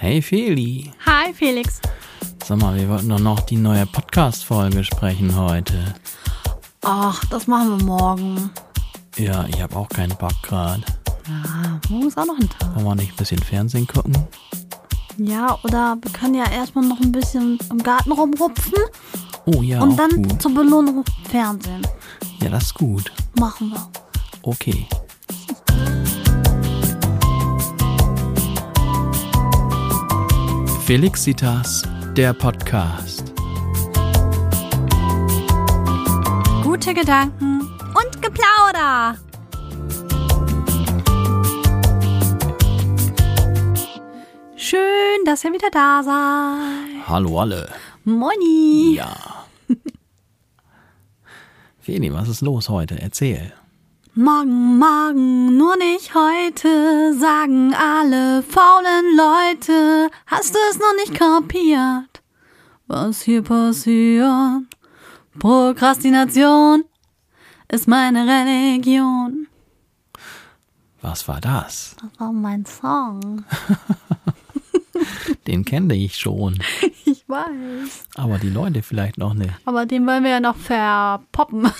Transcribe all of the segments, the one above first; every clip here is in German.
Hey Feli. Hi Felix. Sag mal, wir wollten doch noch die neue Podcast-Folge sprechen heute. Ach, das machen wir morgen. Ja, ich habe auch keinen Bock gerade. Ja, morgen ist auch noch ein Tag. Wollen wir nicht ein bisschen Fernsehen gucken? Ja, oder wir können ja erstmal noch ein bisschen im Garten rumrupfen Oh ja, und dann gut. zur Belohnung Fernsehen. Ja, das ist gut. Machen wir. Okay. Felixitas, der Podcast. Gute Gedanken und Geplauder. Schön, dass ihr wieder da seid. Hallo alle. Moini. Ja. Feli, was ist los heute? Erzähl. Morgen, morgen, nur nicht heute, sagen alle faulen Leute. Hast du es noch nicht kapiert? Was hier passiert? Prokrastination ist meine Religion. Was war das? Das war mein Song. Den kenne ich schon. Ich weiß. Aber die Leute vielleicht noch nicht. Aber den wollen wir ja noch verpoppen.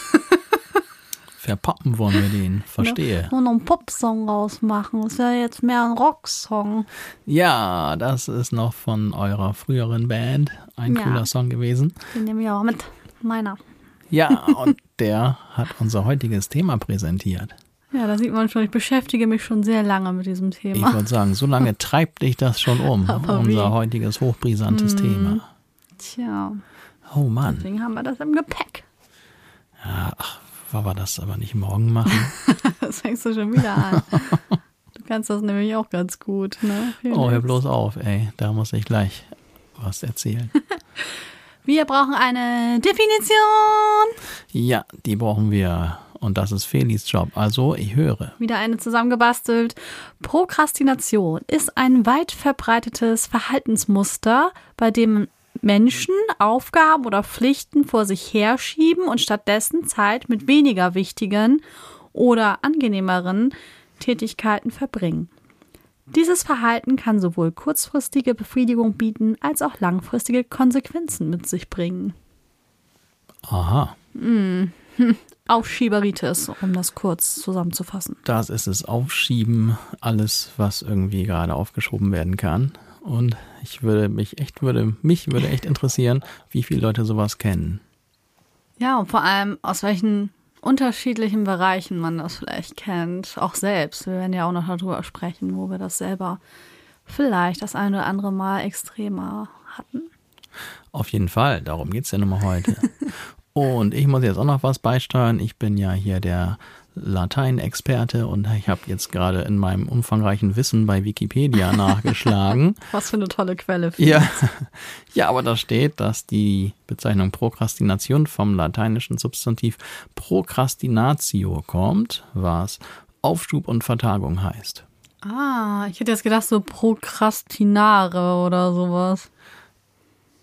Verpoppen wollen wir den. Verstehe. Noch einen Popsong rausmachen. Das wäre jetzt mehr ein Rocksong. Ja, das ist noch von eurer früheren Band ein Ja. cooler Song gewesen. Den nehme ich auch mit. Meiner. Ja, und der hat unser heutiges Thema präsentiert. Ja, da sieht man schon, ich beschäftige mich schon sehr lange mit diesem Ich Thema. würde sagen, so lange treibt dich das schon um, Aber unser wie? Heutiges hochbrisantes Thema. Tja, Oh Mann, deswegen haben wir das im Gepäck. ja, ach, wollen wir das aber nicht morgen machen? Das fängst du schon wieder an. Du kannst das nämlich auch ganz gut, ne? Oh, hör bloß auf, ey, da muss ich gleich was erzählen. Wir brauchen eine Definition. Ja, die brauchen wir. Und das ist Felis Job. Also, ich höre. Wieder eine zusammengebastelt. Prokrastination ist ein weit verbreitetes Verhaltensmuster, bei dem Menschen Aufgaben oder Pflichten vor sich herschieben und stattdessen Zeit mit weniger wichtigen oder angenehmeren Tätigkeiten verbringen. Dieses Verhalten kann sowohl kurzfristige Befriedigung bieten als auch langfristige Konsequenzen mit sich bringen. Aha, Aufschieberitis, um das kurz zusammenzufassen. das ist es. Aufschieben, alles, was irgendwie gerade aufgeschoben werden kann. Und ich würde mich echt, würde, mich würde echt interessieren, wie viele Leute sowas kennen. Ja, und vor allem aus welchen unterschiedlichen Bereichen man das vielleicht kennt, auch selbst. Wir werden ja auch noch darüber sprechen, wo wir das selber vielleicht das eine oder andere Mal extremer hatten. Auf jeden Fall, darum geht's ja nun mal heute. Und ich muss jetzt auch noch was beisteuern. Ich bin ja hier der Lateinexperte und ich habe jetzt gerade in meinem umfangreichen Wissen bei Wikipedia nachgeschlagen. Was für eine tolle Quelle. Ja. ja, aber da steht, dass die Bezeichnung Prokrastination vom lateinischen Substantiv procrastinatio kommt, was Aufschub und Vertagung heißt. Ah, ich hätte jetzt gedacht, so Prokrastinare oder sowas.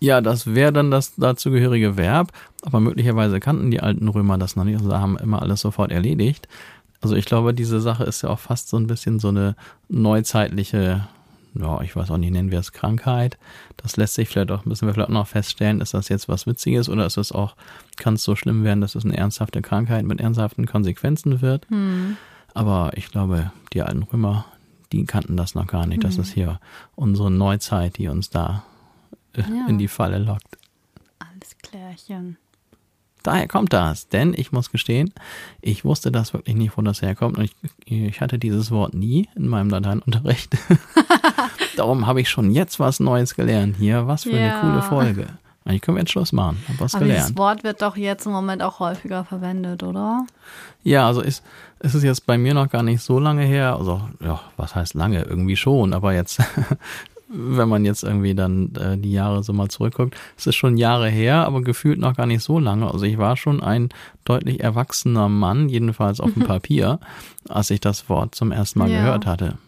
Ja, das wäre dann das dazugehörige Verb, aber möglicherweise kannten die alten Römer das noch nicht, also haben immer alles sofort erledigt. Also ich glaube, diese Sache ist ja auch fast so ein bisschen so eine neuzeitliche, ja, ich weiß auch nicht, nennen wir es Krankheit. Das lässt sich vielleicht auch, müssen wir vielleicht auch noch feststellen, ist das jetzt was Witziges oder ist es auch, kann es so schlimm werden, dass es eine ernsthafte Krankheit mit ernsthaften Konsequenzen wird? Aber ich glaube, die alten Römer, die kannten das noch gar nicht. Das ist hier unsere Neuzeit, die uns da Ja. in die Falle lockt. Alles klärchen. Daher kommt das, denn ich muss gestehen, ich wusste das wirklich nicht, wo das herkommt und ich, ich hatte dieses Wort nie in meinem Lateinunterricht. Darum habe ich schon jetzt was Neues gelernt hier. Was für Ja. eine coole Folge. Eigentlich können wir jetzt Schluss machen. Hab was Aber gelernt. dieses Wort wird doch jetzt im Moment auch häufiger verwendet, oder? Ja, also ist, ist es jetzt bei mir noch gar nicht so lange her. Also, ja, was heißt lange? Irgendwie schon, aber jetzt, wenn man jetzt irgendwie dann äh, die Jahre so mal zurückguckt, es ist schon Jahre her, aber gefühlt noch gar nicht so lange. Also ich war schon ein deutlich erwachsener Mann, jedenfalls auf dem Papier, als ich das Wort zum ersten Mal Ja. gehört hatte.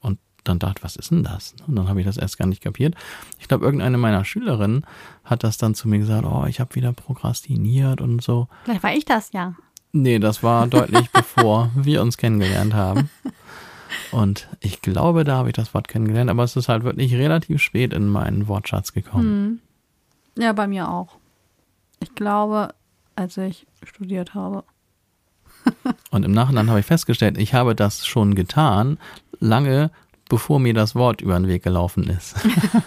Und dann dachte, was ist denn das? Und dann habe ich das erst gar nicht kapiert. Ich glaube, irgendeine meiner Schülerinnen hat das dann zu mir gesagt, oh, ich habe wieder prokrastiniert und so. Vielleicht war ich das ja. Nee, das war deutlich bevor wir uns kennengelernt haben. Und ich glaube, da habe ich das Wort kennengelernt, aber es ist halt wirklich relativ spät in meinen Wortschatz gekommen. Hm. Ja, bei mir auch. Ich glaube, als ich studiert habe. Und im Nachhinein habe ich festgestellt, ich habe das schon getan, lange bevor mir das Wort über den Weg gelaufen ist.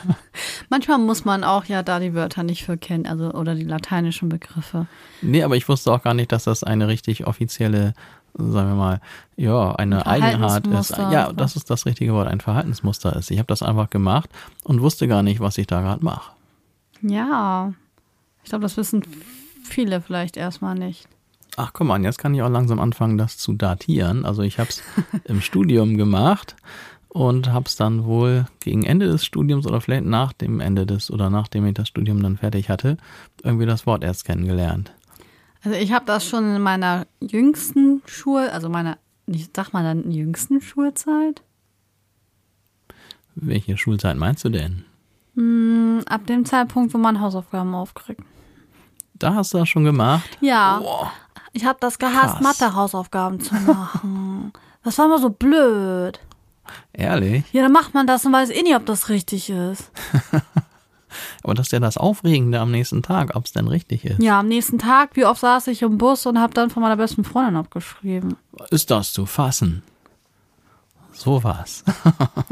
Manchmal muss man auch ja da die Wörter nicht für kennen, also oder die lateinischen Begriffe. Nee, aber ich wusste auch gar nicht, dass das eine richtig offizielle, sagen wir mal, ja, eine Eigenart ist. Ja, das ist das richtige Wort, ein Verhaltensmuster ist. Ich habe das einfach gemacht und wusste gar nicht, was ich da gerade mache. Ja, ich glaube, das wissen viele vielleicht erstmal nicht. Ach komm an, jetzt kann ich auch langsam anfangen, das zu datieren. Also ich habe es im Studium gemacht und habe es dann wohl gegen Ende des Studiums oder vielleicht nach dem Ende des oder nachdem ich das Studium dann fertig hatte, irgendwie das Wort erst kennengelernt. Also ich habe das schon in meiner jüngsten Schul, also meiner, ich sag mal dann jüngsten Schulzeit. Welche Schulzeit meinst du denn? Hm, ab dem Zeitpunkt, wo man Hausaufgaben aufkriegt. Da hast du das schon gemacht? Ja. Boah. Ich habe das gehasst, Mathe-Hausaufgaben zu machen. das war immer so blöd. Ehrlich? Ja, dann macht man das und weiß eh nicht, ob das richtig ist. Aber das ist ja das Aufregende am nächsten Tag, ob es denn richtig ist. Ja, am nächsten Tag, wie oft saß ich im Bus und habe dann von meiner besten Freundin abgeschrieben. Ist das zu fassen? So was.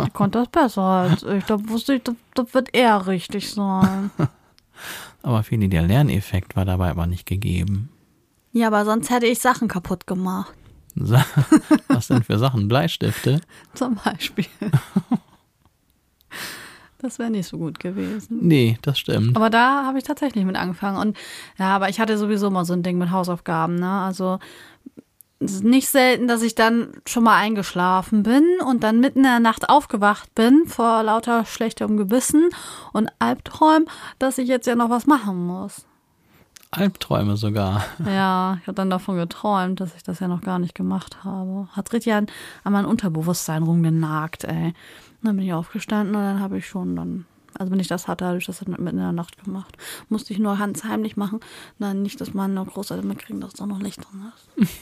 ich konnte das besser als ich. Da wusste ich, das, das wird eher richtig sein. aber Feli, der Lerneffekt war dabei aber nicht gegeben. Ja, aber sonst hätte ich Sachen kaputt gemacht. Was denn für Sachen? Bleistifte? Zum Beispiel. Das wäre nicht so gut gewesen. Nee, das stimmt. Aber da habe ich tatsächlich mit angefangen. Und ja, aber ich hatte sowieso mal so ein Ding mit Hausaufgaben, ne? Also es ist nicht selten, dass ich dann schon mal eingeschlafen bin und dann mitten in der Nacht aufgewacht bin vor lauter schlechtem Gewissen und Albträumen, dass ich jetzt ja noch was machen muss. Albträume sogar. Ja, ich habe dann davon geträumt, dass ich das ja noch gar nicht gemacht habe. Hat richtig an, an mein Unterbewusstsein rumgenagt, ey. Dann bin ich aufgestanden und dann habe ich schon dann, also wenn ich das hatte, habe ich das mitten in der Nacht gemacht. Musste ich nur ganz heimlich machen. Dann nicht, dass meine Großeltern mitkriegen, dass da noch Licht drin ist.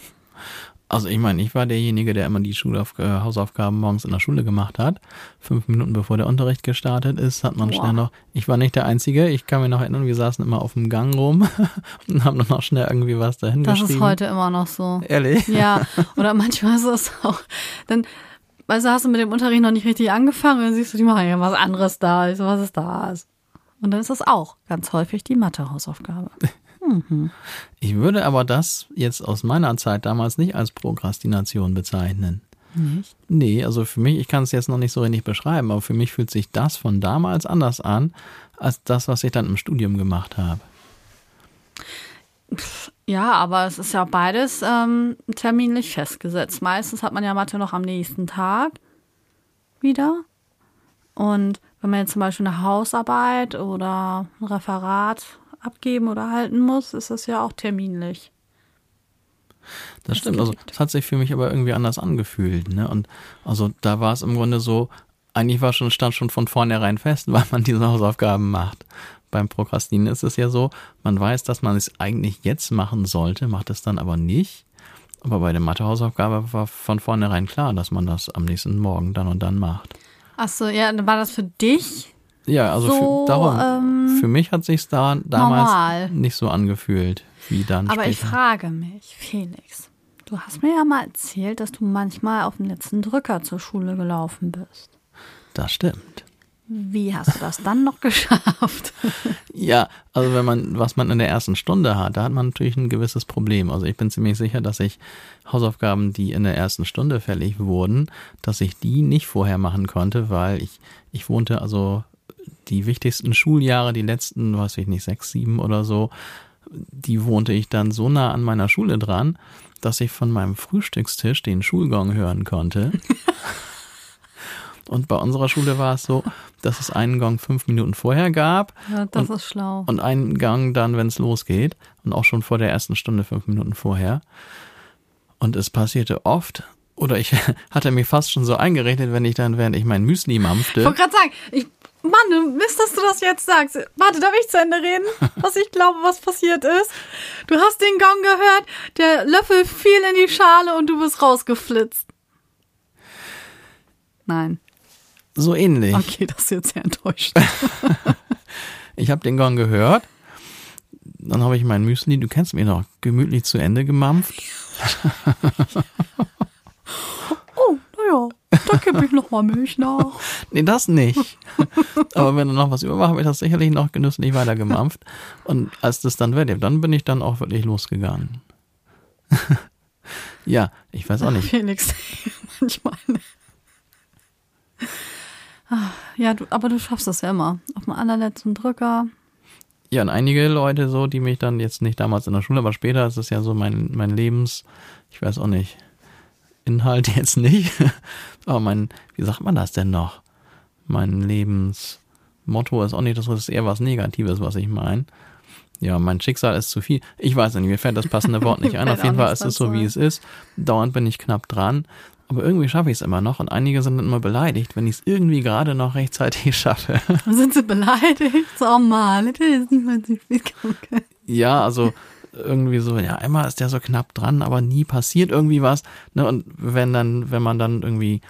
Also ich meine, ich war derjenige, der immer die Schulauf äh, Hausaufgaben morgens in der Schule gemacht hat. Fünf Minuten bevor der Unterricht gestartet ist, hat man Boah. schnell noch. Ich war nicht der Einzige. Ich kann mich noch erinnern, wir saßen immer auf dem Gang rum und haben dann noch schnell irgendwie was dahin das geschrieben. Das ist heute immer noch so. Ehrlich? Ja. Oder manchmal ist es auch. Dann weißt du, hast du mit dem Unterricht noch nicht richtig angefangen und dann siehst du, die machen ja was anderes da. Ich so, was ist das? Und dann ist das auch ganz häufig die Mathe-Hausaufgabe. Mhm. Ich würde aber das jetzt aus meiner Zeit damals nicht als Prokrastination bezeichnen. Nicht? Nee, also für mich, ich kann es jetzt noch nicht so richtig beschreiben, aber für mich fühlt sich das von damals anders an, als das, was ich dann im Studium gemacht habe. Ja, aber es ist ja beides ähm, terminlich festgesetzt. Meistens hat man ja Mathe noch am nächsten Tag wieder. Und wenn man jetzt zum Beispiel eine Hausarbeit oder ein Referat abgeben oder halten muss, ist das ja auch terminlich. Das stimmt, also es hat sich für mich aber irgendwie anders angefühlt. Ne? Und also da war es im Grunde so, eigentlich war schon, stand schon von vornherein fest, weil man diese Hausaufgaben macht. Beim Prokrastinieren ist es ja so, man weiß, dass man es eigentlich jetzt machen sollte, macht es dann aber nicht. Aber bei der Mathehausaufgabe war von vornherein klar, dass man das am nächsten Morgen dann und dann macht. Ach so, ja, war das für dich ja, also so, für, darum, ähm, für mich hat sich da damals normal. nicht so angefühlt wie dann. Aber später. ich frage mich, Felix, du hast mir ja mal erzählt, dass du manchmal auf dem letzten Drücker zur Schule gelaufen bist. Das stimmt. Wie hast du das dann noch geschafft? ja, also wenn man, was man in der ersten Stunde hat, da hat man natürlich ein gewisses Problem. Also ich bin ziemlich sicher, dass ich Hausaufgaben, die in der ersten Stunde fällig wurden, dass ich die nicht vorher machen konnte, weil ich, ich wohnte also die wichtigsten Schuljahre, die letzten, weiß ich nicht, sechs, sieben oder so, die wohnte ich dann so nah an meiner Schule dran, dass ich von meinem Frühstückstisch den Schulgong hören konnte. Und bei unserer Schule war es so, dass es einen Gong fünf Minuten vorher gab. Ja, das und, ist schlau. Und einen Gang dann, wenn es losgeht. Und auch schon vor der ersten Stunde fünf Minuten vorher. Und es passierte oft, oder ich hatte mich fast schon so eingerechnet, wenn ich dann, während ich mein Müsli mampfte. Ich wollte gerade sagen, ich Mann, Mist, dass du das jetzt sagst. Warte, darf ich zu Ende reden? Was ich glaube, was passiert ist? Du hast den Gong gehört, der Löffel fiel in die Schale und du bist rausgeflitzt. Nein. So ähnlich. Okay, das ist jetzt sehr enttäuscht. Ich habe den Gong gehört. Dann habe ich mein Müsli, du kennst mich noch, gemütlich zu Ende gemampft. oh, naja, da gebe ich noch mal Milch nach. Nee, das nicht. Aber wenn da noch was über war, habe ich das sicherlich noch genüsslich weiter gemampft. Und als das dann weg, dann bin ich dann auch wirklich losgegangen. ja, ich weiß auch nicht. Felix, manchmal. Ah, Ja, du, aber du schaffst das ja immer. Auf dem allerletzten Drücker. Ja, und einige Leute so, die mich dann jetzt nicht damals in der Schule, aber später ist es ja so mein, mein Lebens, ich weiß auch nicht, Inhalt jetzt nicht, aber mein, wie sagt man das denn noch? Mein Lebensmotto ist auch nicht, das ist eher was Negatives, was ich meine. Ja, mein Schicksal ist zu viel. Ich weiß nicht, mir fällt das passende Wort nicht ein. Auf jeden Fall ist es so, wie es ist. Dauernd bin ich knapp dran. Aber irgendwie schaffe ich es immer noch. Und einige sind dann immer beleidigt, wenn ich es irgendwie gerade noch rechtzeitig schaffe. Dann sind sie beleidigt. So, oh hätte jetzt nicht mal spät kommen können. Ja, also irgendwie so, ja, immer ist der so knapp dran, aber nie passiert irgendwie was. Ne? Und wenn dann, wenn man dann irgendwie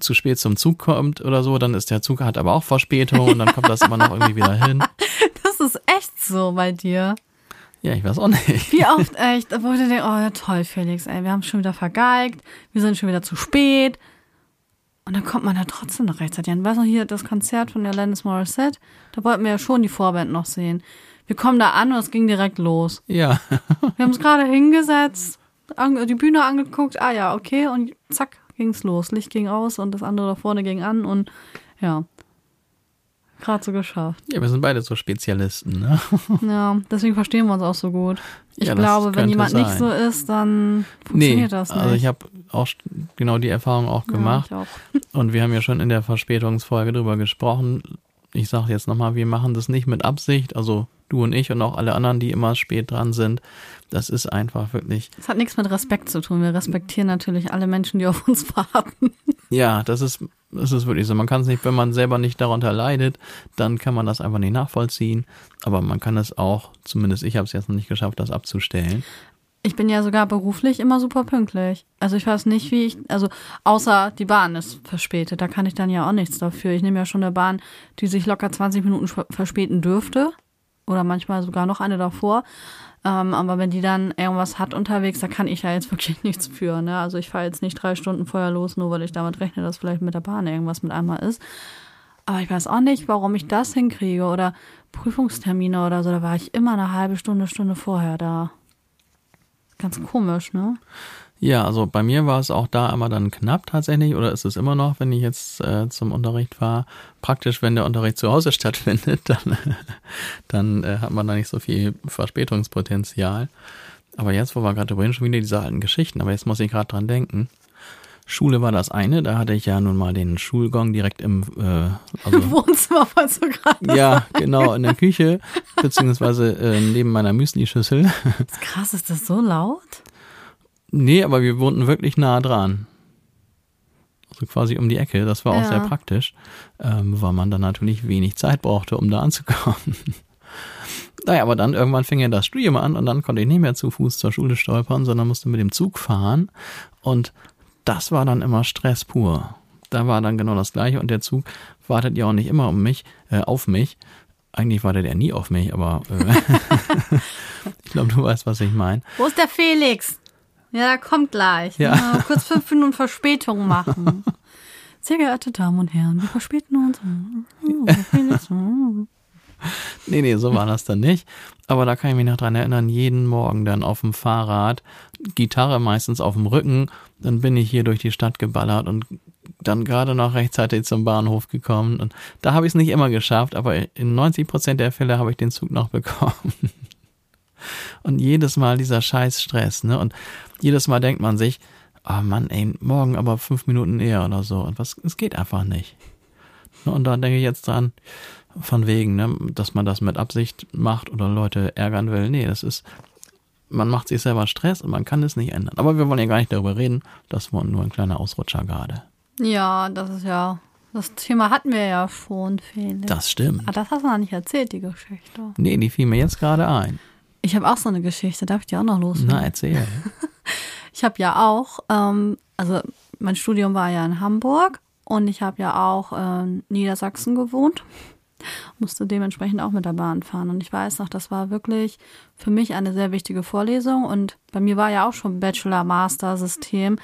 zu spät zum Zug kommt oder so, dann ist der Zug hat aber auch Verspätung und dann kommt das immer noch irgendwie wieder hin. Das ist echt so bei dir. Ja, ich weiß auch nicht. Wie oft echt, dann denke, oh ja toll, Felix, ey, wir haben schon wieder vergeigt, wir sind schon wieder zu spät. Und dann kommt man da trotzdem noch rechtzeitig an. Weißt du, hier das Konzert von der Alanis Morissette, da wollten wir ja schon die Vorband noch sehen. Wir kommen da an und es ging direkt los. Ja, Wir haben uns gerade hingesetzt, die Bühne angeguckt, ah ja, okay, und zack, ging's los. Licht ging aus und das andere da vorne ging an und ja, gerade so geschafft. ja, wir sind beide so Spezialisten. Ne? Ja, deswegen verstehen wir uns auch so gut. Ich Ja, glaube, wenn jemand nicht sein. so ist, dann Nee, funktioniert das nicht. also ich habe auch genau die Erfahrung auch gemacht. Ja, ich auch. Und wir haben ja schon in der Verspätungsfolge drüber gesprochen. Ich sage jetzt nochmal, wir machen das nicht mit Absicht. Also du und ich und auch alle anderen, die immer spät dran sind. Das ist einfach wirklich, Das hat nichts mit Respekt zu tun. Wir respektieren natürlich alle Menschen, die auf uns warten. ja, das ist, das ist wirklich so. Man kann es nicht, wenn man selber nicht darunter leidet, dann kann man das einfach nicht nachvollziehen. Aber man kann es auch, zumindest ich habe es jetzt noch nicht geschafft, das abzustellen. Ich bin ja sogar beruflich immer super pünktlich. Also ich weiß nicht, wie ich, also außer die Bahn ist verspätet, da kann ich dann ja auch nichts dafür. Ich nehme ja schon eine Bahn, die sich locker 20 Minuten ver- verspäten dürfte oder manchmal sogar noch eine davor. Ähm, aber wenn die dann irgendwas hat unterwegs, da kann ich ja jetzt wirklich nichts für. Ne? Also ich fahre jetzt nicht drei Stunden vorher los, nur weil ich damit rechne, dass vielleicht mit der Bahn irgendwas mit einmal ist. Aber ich weiß auch nicht, warum ich das hinkriege oder Prüfungstermine oder so. Da war ich immer eine halbe Stunde, Stunde vorher da. Ganz komisch, ne? Ja, also bei mir war es auch da immer dann knapp tatsächlich, oder ist es immer noch, wenn ich jetzt äh, zum Unterricht fahre. Praktisch, wenn der Unterricht zu Hause stattfindet, dann, dann äh, hat man da nicht so viel Verspätungspotenzial. Aber jetzt, wo wir gerade drüber schon wieder diese alten Geschichten, aber jetzt muss ich gerade dran denken. Schule war das eine, da hatte ich ja nun mal den Schulgong direkt im, äh, also Wohnzimmer, falls du gerade. ja, genau, in der Küche, beziehungsweise äh, neben meiner Müsli-Schüssel. Krass, ist das so laut? Nee, aber wir wohnten wirklich nah dran. Also quasi um die Ecke. Das war auch Ja. sehr praktisch, ähm, weil man dann natürlich wenig Zeit brauchte, um da anzukommen. naja, aber dann irgendwann fing ja das Studium an und dann konnte ich nicht mehr zu Fuß zur Schule stolpern, sondern musste mit dem Zug fahren. Und das war dann immer Stress pur. Da war dann genau das Gleiche und der Zug wartet ja auch nicht immer um mich, äh, auf mich. Eigentlich wartet er nie auf mich, aber äh, ich glaube, du weißt, was ich meine. Wo ist der Felix? Ja, kommt gleich. Ja. Ja, kurz fünf Minuten Verspätung machen. Sehr geehrte Damen und Herren, wir verspäten uns. Nee, nee, so war das dann nicht. Aber da kann ich mich noch dran erinnern, jeden Morgen dann auf dem Fahrrad, Gitarre meistens auf dem Rücken, dann bin ich hier durch die Stadt geballert und dann gerade noch rechtzeitig zum Bahnhof gekommen. Und da habe ich es nicht immer geschafft, aber in 90 Prozent der Fälle habe ich den Zug noch bekommen. Und jedes Mal dieser scheiß Stress, ne? Und jedes Mal denkt man sich, oh Mann, ey, morgen aber fünf Minuten eher oder so. Und was, es geht einfach nicht. Ne, Und da denke ich jetzt dran, von wegen, ne, dass man das mit Absicht macht oder Leute ärgern will. Nee, das ist, man macht sich selber Stress und man kann es nicht ändern. Aber wir wollen ja gar nicht darüber reden. Das war nur ein kleiner Ausrutscher gerade. Ja, das ist ja. Das Thema hatten wir ja schon, Felix. Das stimmt. Ah, das hast du noch nicht erzählt, die Geschichte. Nee, die fiel mir jetzt gerade ein. Ich habe auch so eine Geschichte, darf ich dir auch noch los? Na, erzähl. Ich habe ja auch, ähm, also mein Studium war ja in Hamburg und ich habe ja auch in Niedersachsen gewohnt musste dementsprechend auch mit der Bahn fahren. Und ich weiß noch, das war wirklich für mich eine sehr wichtige Vorlesung. Und bei mir war ja auch schon Bachelor-Master-System.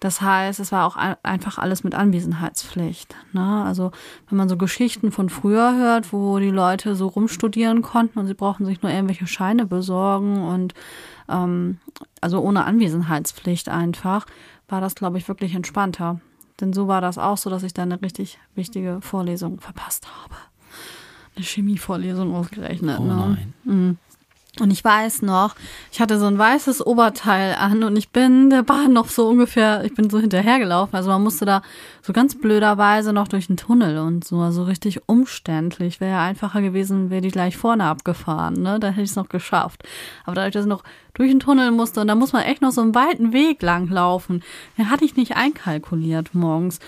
Das heißt, es war auch einfach alles mit Anwesenheitspflicht. Ne? Also wenn man so Geschichten von früher hört, wo die Leute so rumstudieren konnten und sie brauchten sich nur irgendwelche Scheine besorgen und ähm, also ohne Anwesenheitspflicht einfach, war das, glaube ich, wirklich entspannter. Denn so war das auch so, dass ich da eine richtig wichtige Vorlesung verpasst habe eine Chemievorlesung ausgerechnet. Oh ne? nein. Mhm. Und ich weiß noch, ich hatte so ein weißes Oberteil an und ich bin der Bahn noch so ungefähr, ich bin so hinterhergelaufen. Also man musste da so ganz blöderweise noch durch den Tunnel und so, also richtig umständlich. Wäre ja einfacher gewesen, wäre die gleich vorne abgefahren, ne? Da hätte ich es noch geschafft. Aber dadurch, dass ich noch durch den Tunnel musste und da muss man echt noch so einen weiten Weg lang laufen, den hatte ich nicht einkalkuliert morgens.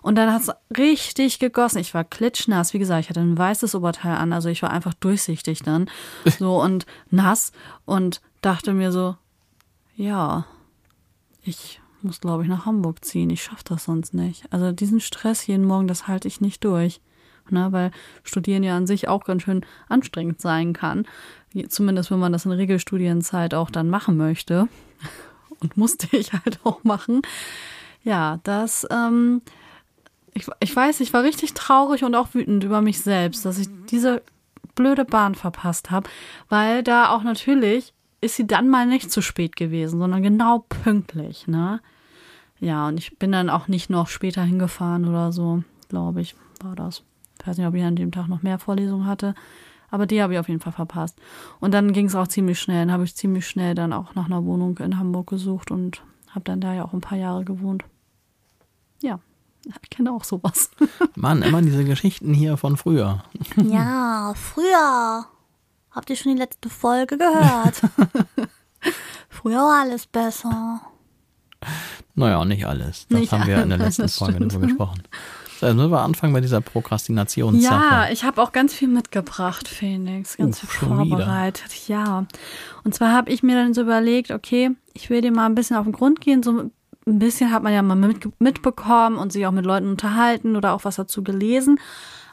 Und dann hat es richtig gegossen. Ich war klitschnass. Wie gesagt, ich hatte ein weißes Oberteil an. Also ich war einfach durchsichtig dann. So und nass. Und dachte mir so, ja, ich muss, glaube ich, nach Hamburg ziehen. Ich schaffe das sonst nicht. Also diesen Stress jeden Morgen, das halte ich nicht durch. Ne, weil Studieren ja an sich auch ganz schön anstrengend sein kann. Zumindest wenn man das in Regelstudienzeit auch dann machen möchte. Und musste ich halt auch machen. Ja, das ähm, ich, ich weiß, ich war richtig traurig und auch wütend über mich selbst, dass ich diese blöde Bahn verpasst habe, weil da auch natürlich ist sie dann mal nicht zu spät gewesen, sondern genau pünktlich, ne? Ja, und ich bin dann auch nicht noch später hingefahren oder so, glaube ich, war das. Ich weiß nicht, ob ich an dem Tag noch mehr Vorlesungen hatte, aber die habe ich auf jeden Fall verpasst. Und dann ging es auch ziemlich schnell, dann habe ich ziemlich schnell dann auch nach einer Wohnung in Hamburg gesucht und habe dann da ja auch ein paar Jahre gewohnt. Ja, ich kenne auch sowas. Mann, immer diese Geschichten hier von früher. Ja, früher. Habt ihr schon die letzte Folge gehört? früher war alles besser. Naja, nicht alles. Das nicht haben wir in der letzten Folge darüber gesprochen. So, jetzt müssen wir anfangen bei dieser Prokrastinationssache. Ja, ich habe auch ganz viel mitgebracht, Phoenix. Ganz uh, viel vorbereitet. Ja. Und zwar habe ich mir dann so überlegt, okay, ich will dir mal ein bisschen auf den Grund gehen, so ein bisschen hat man ja mal mit, mitbekommen und sich auch mit Leuten unterhalten oder auch was dazu gelesen.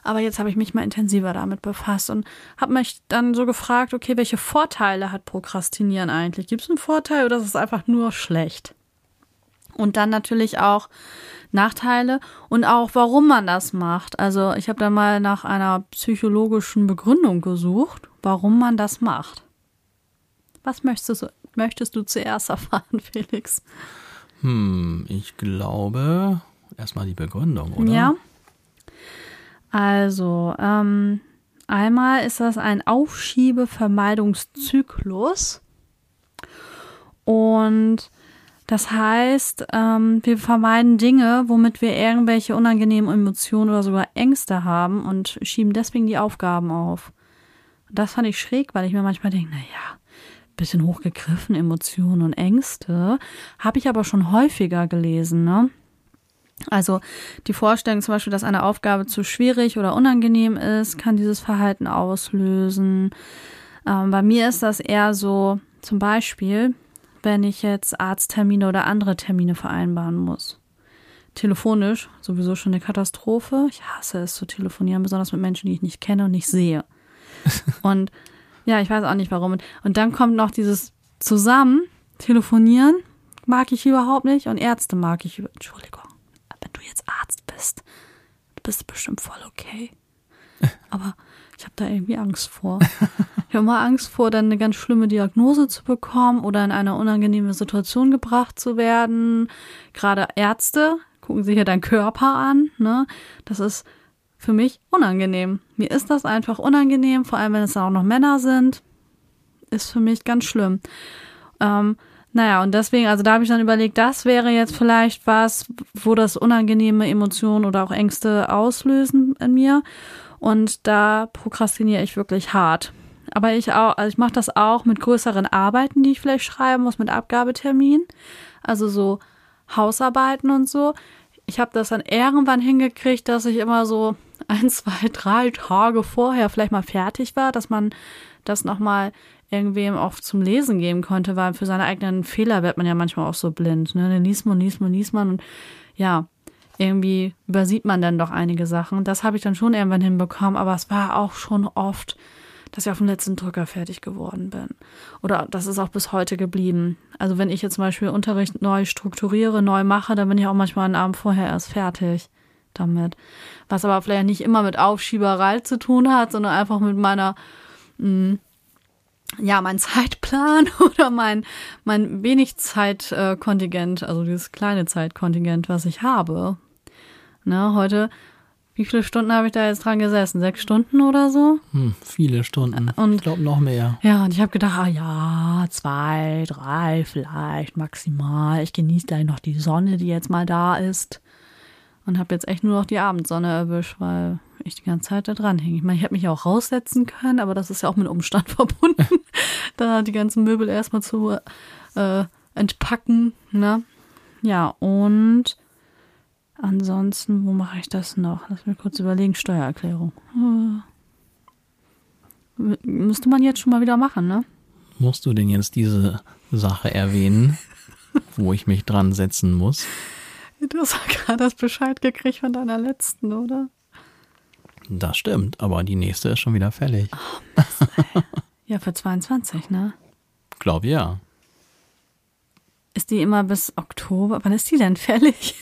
Aber jetzt habe ich mich mal intensiver damit befasst und habe mich dann so gefragt, okay, welche Vorteile hat Prokrastinieren eigentlich? Gibt es einen Vorteil oder ist es einfach nur schlecht? Und dann natürlich auch Nachteile und auch, warum man das macht. Also ich habe da mal nach einer psychologischen Begründung gesucht, warum man das macht. Was möchtest du, möchtest du zuerst erfahren, Felix? Hm, ich glaube, erstmal die Begründung, oder? Ja. Also, ähm, einmal ist das ein Aufschiebevermeidungszyklus. Und das heißt, ähm, wir vermeiden Dinge, womit wir irgendwelche unangenehmen Emotionen oder sogar Ängste haben und schieben deswegen die Aufgaben auf. Das fand ich schräg, weil ich mir manchmal denke, naja, bisschen hochgegriffen, Emotionen und Ängste. Habe ich aber schon häufiger gelesen, ne? Also die Vorstellung zum Beispiel, dass eine Aufgabe zu schwierig oder unangenehm ist, kann dieses Verhalten auslösen. Ähm, bei mir ist das eher so, zum Beispiel, wenn ich jetzt Arzttermine oder andere Termine vereinbaren muss. Telefonisch sowieso schon eine Katastrophe. Ich hasse es zu telefonieren, besonders mit Menschen, die ich nicht kenne und nicht sehe. und ja, ich weiß auch nicht warum. Und dann kommt noch dieses zusammen telefonieren mag ich überhaupt nicht und Ärzte mag ich. Entschuldigung, wenn du jetzt Arzt bist, bist du bestimmt voll okay. Aber ich habe da irgendwie Angst vor. Ich habe immer Angst vor, dann eine ganz schlimme Diagnose zu bekommen oder in eine unangenehme Situation gebracht zu werden. Gerade Ärzte gucken sich ja deinen Körper an. Ne? Das ist für mich unangenehm. Mir ist das einfach unangenehm, vor allem wenn es dann auch noch Männer sind. Ist für mich ganz schlimm. Ähm, naja, und deswegen, also da habe ich dann überlegt, das wäre jetzt vielleicht was, wo das unangenehme Emotionen oder auch Ängste auslösen in mir. Und da prokrastiniere ich wirklich hart. Aber ich auch, also ich mache das auch mit größeren Arbeiten, die ich vielleicht schreiben muss, mit Abgabetermin. Also so Hausarbeiten und so. Ich habe das dann irgendwann hingekriegt, dass ich immer so ein, zwei, drei Tage vorher vielleicht mal fertig war, dass man das nochmal irgendwem auch zum Lesen geben konnte, weil für seine eigenen Fehler wird man ja manchmal auch so blind. Ne? Dann liest man, liest man, liest man und ja, irgendwie übersieht man dann doch einige Sachen. Das habe ich dann schon irgendwann hinbekommen, aber es war auch schon oft, dass ich auf dem letzten Drücker fertig geworden bin. Oder das ist auch bis heute geblieben. Also wenn ich jetzt zum Beispiel Unterricht neu strukturiere, neu mache, dann bin ich auch manchmal einen Abend vorher erst fertig damit. Was aber vielleicht nicht immer mit Aufschieberei zu tun hat, sondern einfach mit meiner, mh, mm, ja, mein Zeitplan oder mein, mein wenig Zeitkontingent, also dieses kleine Zeitkontingent, was ich habe. Ne, heute wie viele Stunden habe ich da jetzt dran gesessen? Sechs Stunden oder so? Hm, viele Stunden. Und, ich glaube noch mehr. Ja, und ich habe gedacht, ah ja, zwei, drei vielleicht maximal. Ich genieße gleich noch die Sonne, die jetzt mal da ist. Und habe jetzt echt nur noch die Abendsonne erwischt, weil ich die ganze Zeit da dran hänge. Ich meine, ich hätte mich auch raussetzen können, aber das ist ja auch mit Umstand verbunden, da die ganzen Möbel erstmal zu äh, entpacken. Ne? Ja, und Ansonsten, wo mache ich das noch? Lass mich kurz überlegen. Steuererklärung. Äh, müsste man jetzt schon mal wieder machen, ne? Musst du denn jetzt diese Sache erwähnen, wo ich mich dran setzen muss? Du hast gerade das Bescheid gekriegt von deiner letzten, oder? Das stimmt, aber die nächste ist schon wieder fällig. Oh, Mist, ja, für 22, ne? Glaub ja. Ist die immer bis Oktober? Wann ist die denn fällig?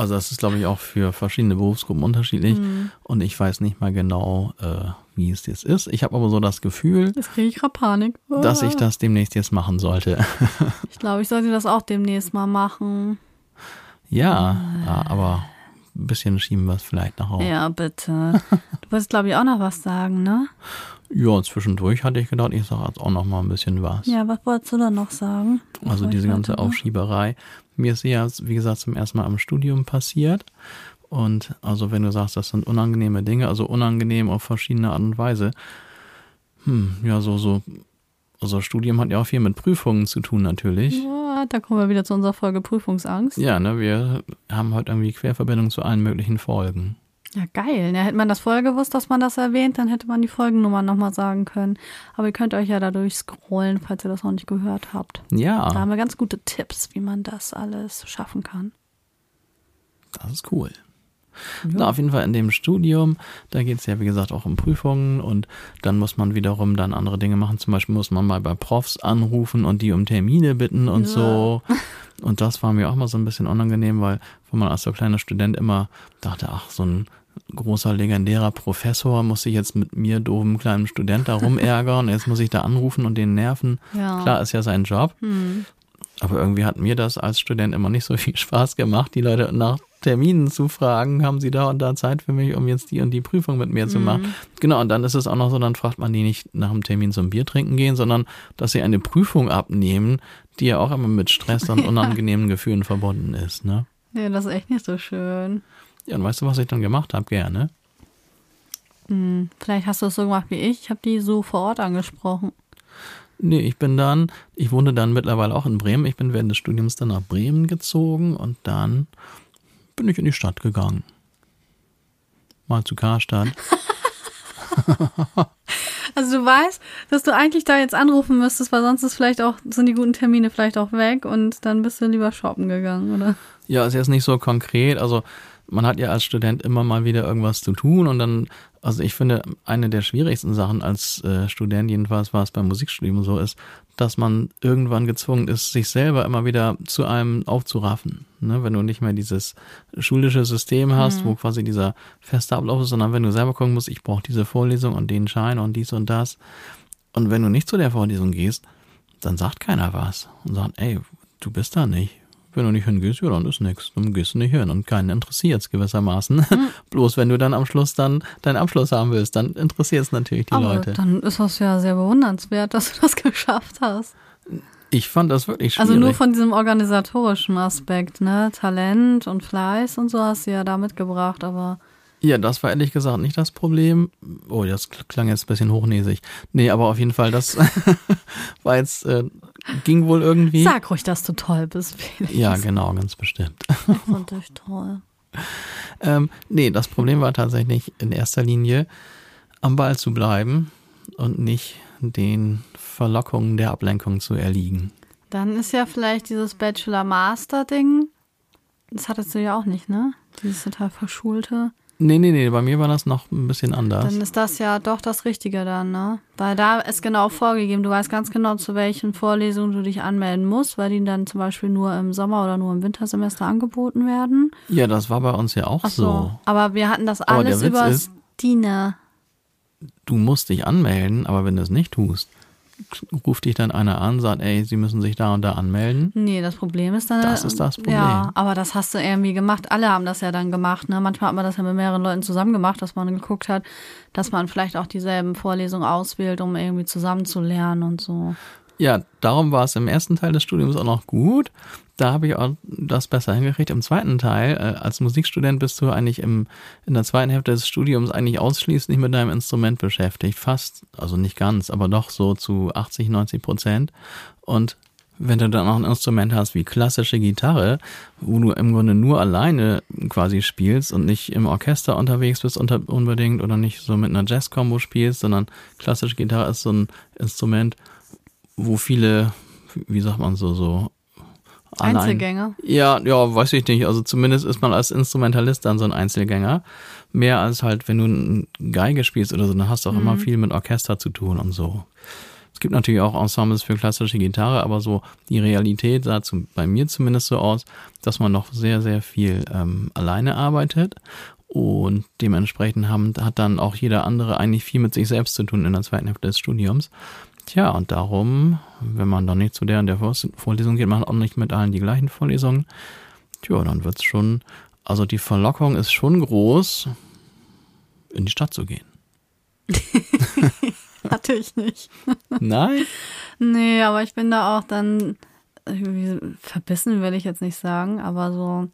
Also das ist, glaube ich, auch für verschiedene Berufsgruppen unterschiedlich. Mhm. Und ich weiß nicht mal genau, äh, wie es jetzt ist. Ich habe aber so das Gefühl, jetzt kriege ich gerade Panik. Dass ich das demnächst jetzt machen sollte. ich glaube, ich sollte das auch demnächst mal machen. Ja, ja aber ein bisschen schieben wir es vielleicht noch auf. Ja, bitte. Du wolltest, glaube ich, auch noch was sagen, ne? Ja, zwischendurch hatte ich gedacht, ich sage jetzt auch noch mal ein bisschen was. Ja, was wolltest du da noch sagen? Also diese ganze Aufschieberei. Mir ist ja, wie gesagt, zum ersten Mal am Studium passiert. Und also wenn du sagst, das sind unangenehme Dinge, also unangenehm auf verschiedene Art und Weise. Hm, ja, so, so, also Studium hat ja auch viel mit Prüfungen zu tun natürlich. Ja, da kommen wir wieder zu unserer Folge Prüfungsangst. Ja, ne, wir haben heute irgendwie Querverbindung zu allen möglichen Folgen. Ja, geil. Ja, hätte man das vorher gewusst, dass man das erwähnt, dann hätte man die Folgennummer nochmal sagen können. Aber ihr könnt euch ja dadurch scrollen, falls ihr das noch nicht gehört habt. Ja. Da haben wir ganz gute Tipps, wie man das alles schaffen kann. Das ist cool. Ja. Na, auf jeden Fall in dem Studium, da geht es ja wie gesagt auch um Prüfungen und dann muss man wiederum dann andere Dinge machen. Zum Beispiel muss man mal bei Profs anrufen und die um Termine bitten und ja. so. Und das war mir auch mal so ein bisschen unangenehm, weil, wo man als so kleiner Student immer dachte, ach, so ein großer legendärer Professor muss sich jetzt mit mir doofen kleinen Student da rumärgern. Jetzt muss ich da anrufen und den nerven. Ja. Klar, ist ja sein Job. Hm. Aber irgendwie hat mir das als Student immer nicht so viel Spaß gemacht, die Leute nach Terminen zu fragen, haben sie da und da Zeit für mich, um jetzt die und die Prüfung mit mir mhm. zu machen. Genau, und dann ist es auch noch so, dann fragt man die nicht nach dem Termin zum Bier trinken gehen, sondern dass sie eine Prüfung abnehmen, die ja auch immer mit Stress und unangenehmen Gefühlen verbunden ist. Ne? Ja, das ist echt nicht so schön. Ja, und weißt du, was ich dann gemacht habe? Gerne. Hm, vielleicht hast du es so gemacht wie ich. Ich habe die so vor Ort angesprochen. Nee, ich bin dann, ich wohne dann mittlerweile auch in Bremen. Ich bin während des Studiums dann nach Bremen gezogen und dann bin ich in die Stadt gegangen. Mal zu Karstadt. also du weißt, dass du eigentlich da jetzt anrufen müsstest, weil sonst ist vielleicht auch, sind die guten Termine vielleicht auch weg und dann bist du lieber shoppen gegangen, oder? Ja, ist jetzt nicht so konkret. Also man hat ja als Student immer mal wieder irgendwas zu tun und dann, also ich finde, eine der schwierigsten Sachen als äh, Student, jedenfalls war es beim Musikstudium so, ist, dass man irgendwann gezwungen ist, sich selber immer wieder zu einem aufzuraffen. Ne? Wenn du nicht mehr dieses schulische System hast, mhm. wo quasi dieser feste Ablauf ist, sondern wenn du selber gucken musst, ich brauche diese Vorlesung und den Schein und dies und das. Und wenn du nicht zu der Vorlesung gehst, dann sagt keiner was und sagt, ey, du bist da nicht wenn du nicht hingehst, ja, dann ist nichts. Dann gehst du nicht hin und keinen interessiert es gewissermaßen. Mhm. Bloß wenn du dann am Schluss dann deinen Abschluss haben willst, dann interessiert es natürlich die Aber Leute. Dann ist das ja sehr bewundernswert, dass du das geschafft hast. Ich fand das wirklich schwierig. Also nur von diesem organisatorischen Aspekt, ne? Talent und Fleiß und so hast du ja da mitgebracht, aber ja, das war ehrlich gesagt nicht das Problem. Oh, das klang jetzt ein bisschen hochnäsig. Nee, aber auf jeden Fall, das war jetzt, äh, ging wohl irgendwie. Sag ruhig, dass du toll bist, Felix. Ja, genau, ganz bestimmt. Dich toll. ähm, nee, das Problem war tatsächlich in erster Linie, am Ball zu bleiben und nicht den Verlockungen der Ablenkung zu erliegen. Dann ist ja vielleicht dieses Bachelor-Master-Ding Das hattest du ja auch nicht, ne? Dieses total verschulte. Nee, nee, nee, bei mir war das noch ein bisschen anders. Dann ist das ja doch das Richtige dann, ne? Weil da ist genau vorgegeben, du weißt ganz genau, zu welchen Vorlesungen du dich anmelden musst, weil die dann zum Beispiel nur im Sommer oder nur im Wintersemester angeboten werden. Ja, das war bei uns ja auch Ach so. so. Aber wir hatten das alles über Stine. Du musst dich anmelden, aber wenn du es nicht tust, ruft dich dann einer an, sagt, ey, sie müssen sich da und da anmelden. Nee, das Problem ist dann. Das ist das Problem. Ja, aber das hast du irgendwie gemacht. Alle haben das ja dann gemacht. Ne? Manchmal hat man das ja mit mehreren Leuten zusammen gemacht, dass man geguckt hat, dass man vielleicht auch dieselben Vorlesungen auswählt, um irgendwie zusammen zu lernen und so. Ja, darum war es im ersten Teil des Studiums auch noch gut. Da habe ich auch das besser hingekriegt. Im zweiten Teil, äh, als Musikstudent bist du eigentlich im, in der zweiten Hälfte des Studiums eigentlich ausschließlich mit deinem Instrument beschäftigt. Fast, also nicht ganz, aber doch so zu 80, 90 Prozent. Und wenn du dann auch ein Instrument hast wie klassische Gitarre, wo du im Grunde nur alleine quasi spielst und nicht im Orchester unterwegs bist unter, unbedingt oder nicht so mit einer Jazz-Combo spielst, sondern klassische Gitarre ist so ein Instrument, wo viele, wie sagt man so, so allein- Einzelgänger. Ja, ja, weiß ich nicht. Also zumindest ist man als Instrumentalist dann so ein Einzelgänger. Mehr als halt, wenn du ein Geige spielst oder so, dann hast du auch immer viel mit Orchester zu tun und so. Es gibt natürlich auch Ensembles für klassische Gitarre, aber so die Realität sah zum, bei mir zumindest so aus, dass man noch sehr, sehr viel ähm, alleine arbeitet. Und dementsprechend haben, hat dann auch jeder andere eigentlich viel mit sich selbst zu tun in der zweiten Hälfte des Studiums. Tja, und darum, wenn man dann nicht zu der und der Vor- Vorlesung geht, macht auch nicht mit allen die gleichen Vorlesungen. Tja, dann wird's schon, also die Verlockung ist schon groß, in die Stadt zu gehen. Hatte ich nicht. Nein? Nee, aber ich bin da auch dann verbissen, will ich jetzt nicht sagen, aber so,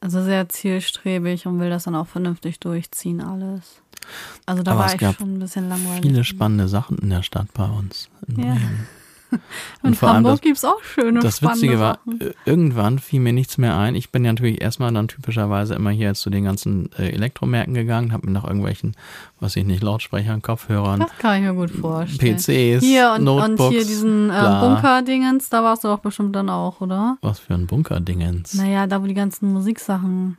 also sehr zielstrebig und will das dann auch vernünftig durchziehen, alles. Also da Aber war es ich schon ein bisschen langweilig. Viele spannende Sachen in der Stadt bei uns. In Ja. Bremen. In vor allem Hamburg das- gibt's auch schöne, Das spannende Witzige war, Sachen. äh, irgendwann fiel mir nichts mehr ein. Ich bin ja natürlich erstmal dann typischerweise immer hier zu den ganzen äh, Elektromärkten gegangen, habe mir nach irgendwelchen, was ich nicht, Lautsprechern, Kopfhörern, Das kann ich mir gut vorstellen. PCs, Hier und, Notebooks, und hier diesen äh. Bunker-Dingens, da warst du auch bestimmt dann auch, oder? Was für ein Bunkerdingens. Naja, da wo die ganzen Musiksachen.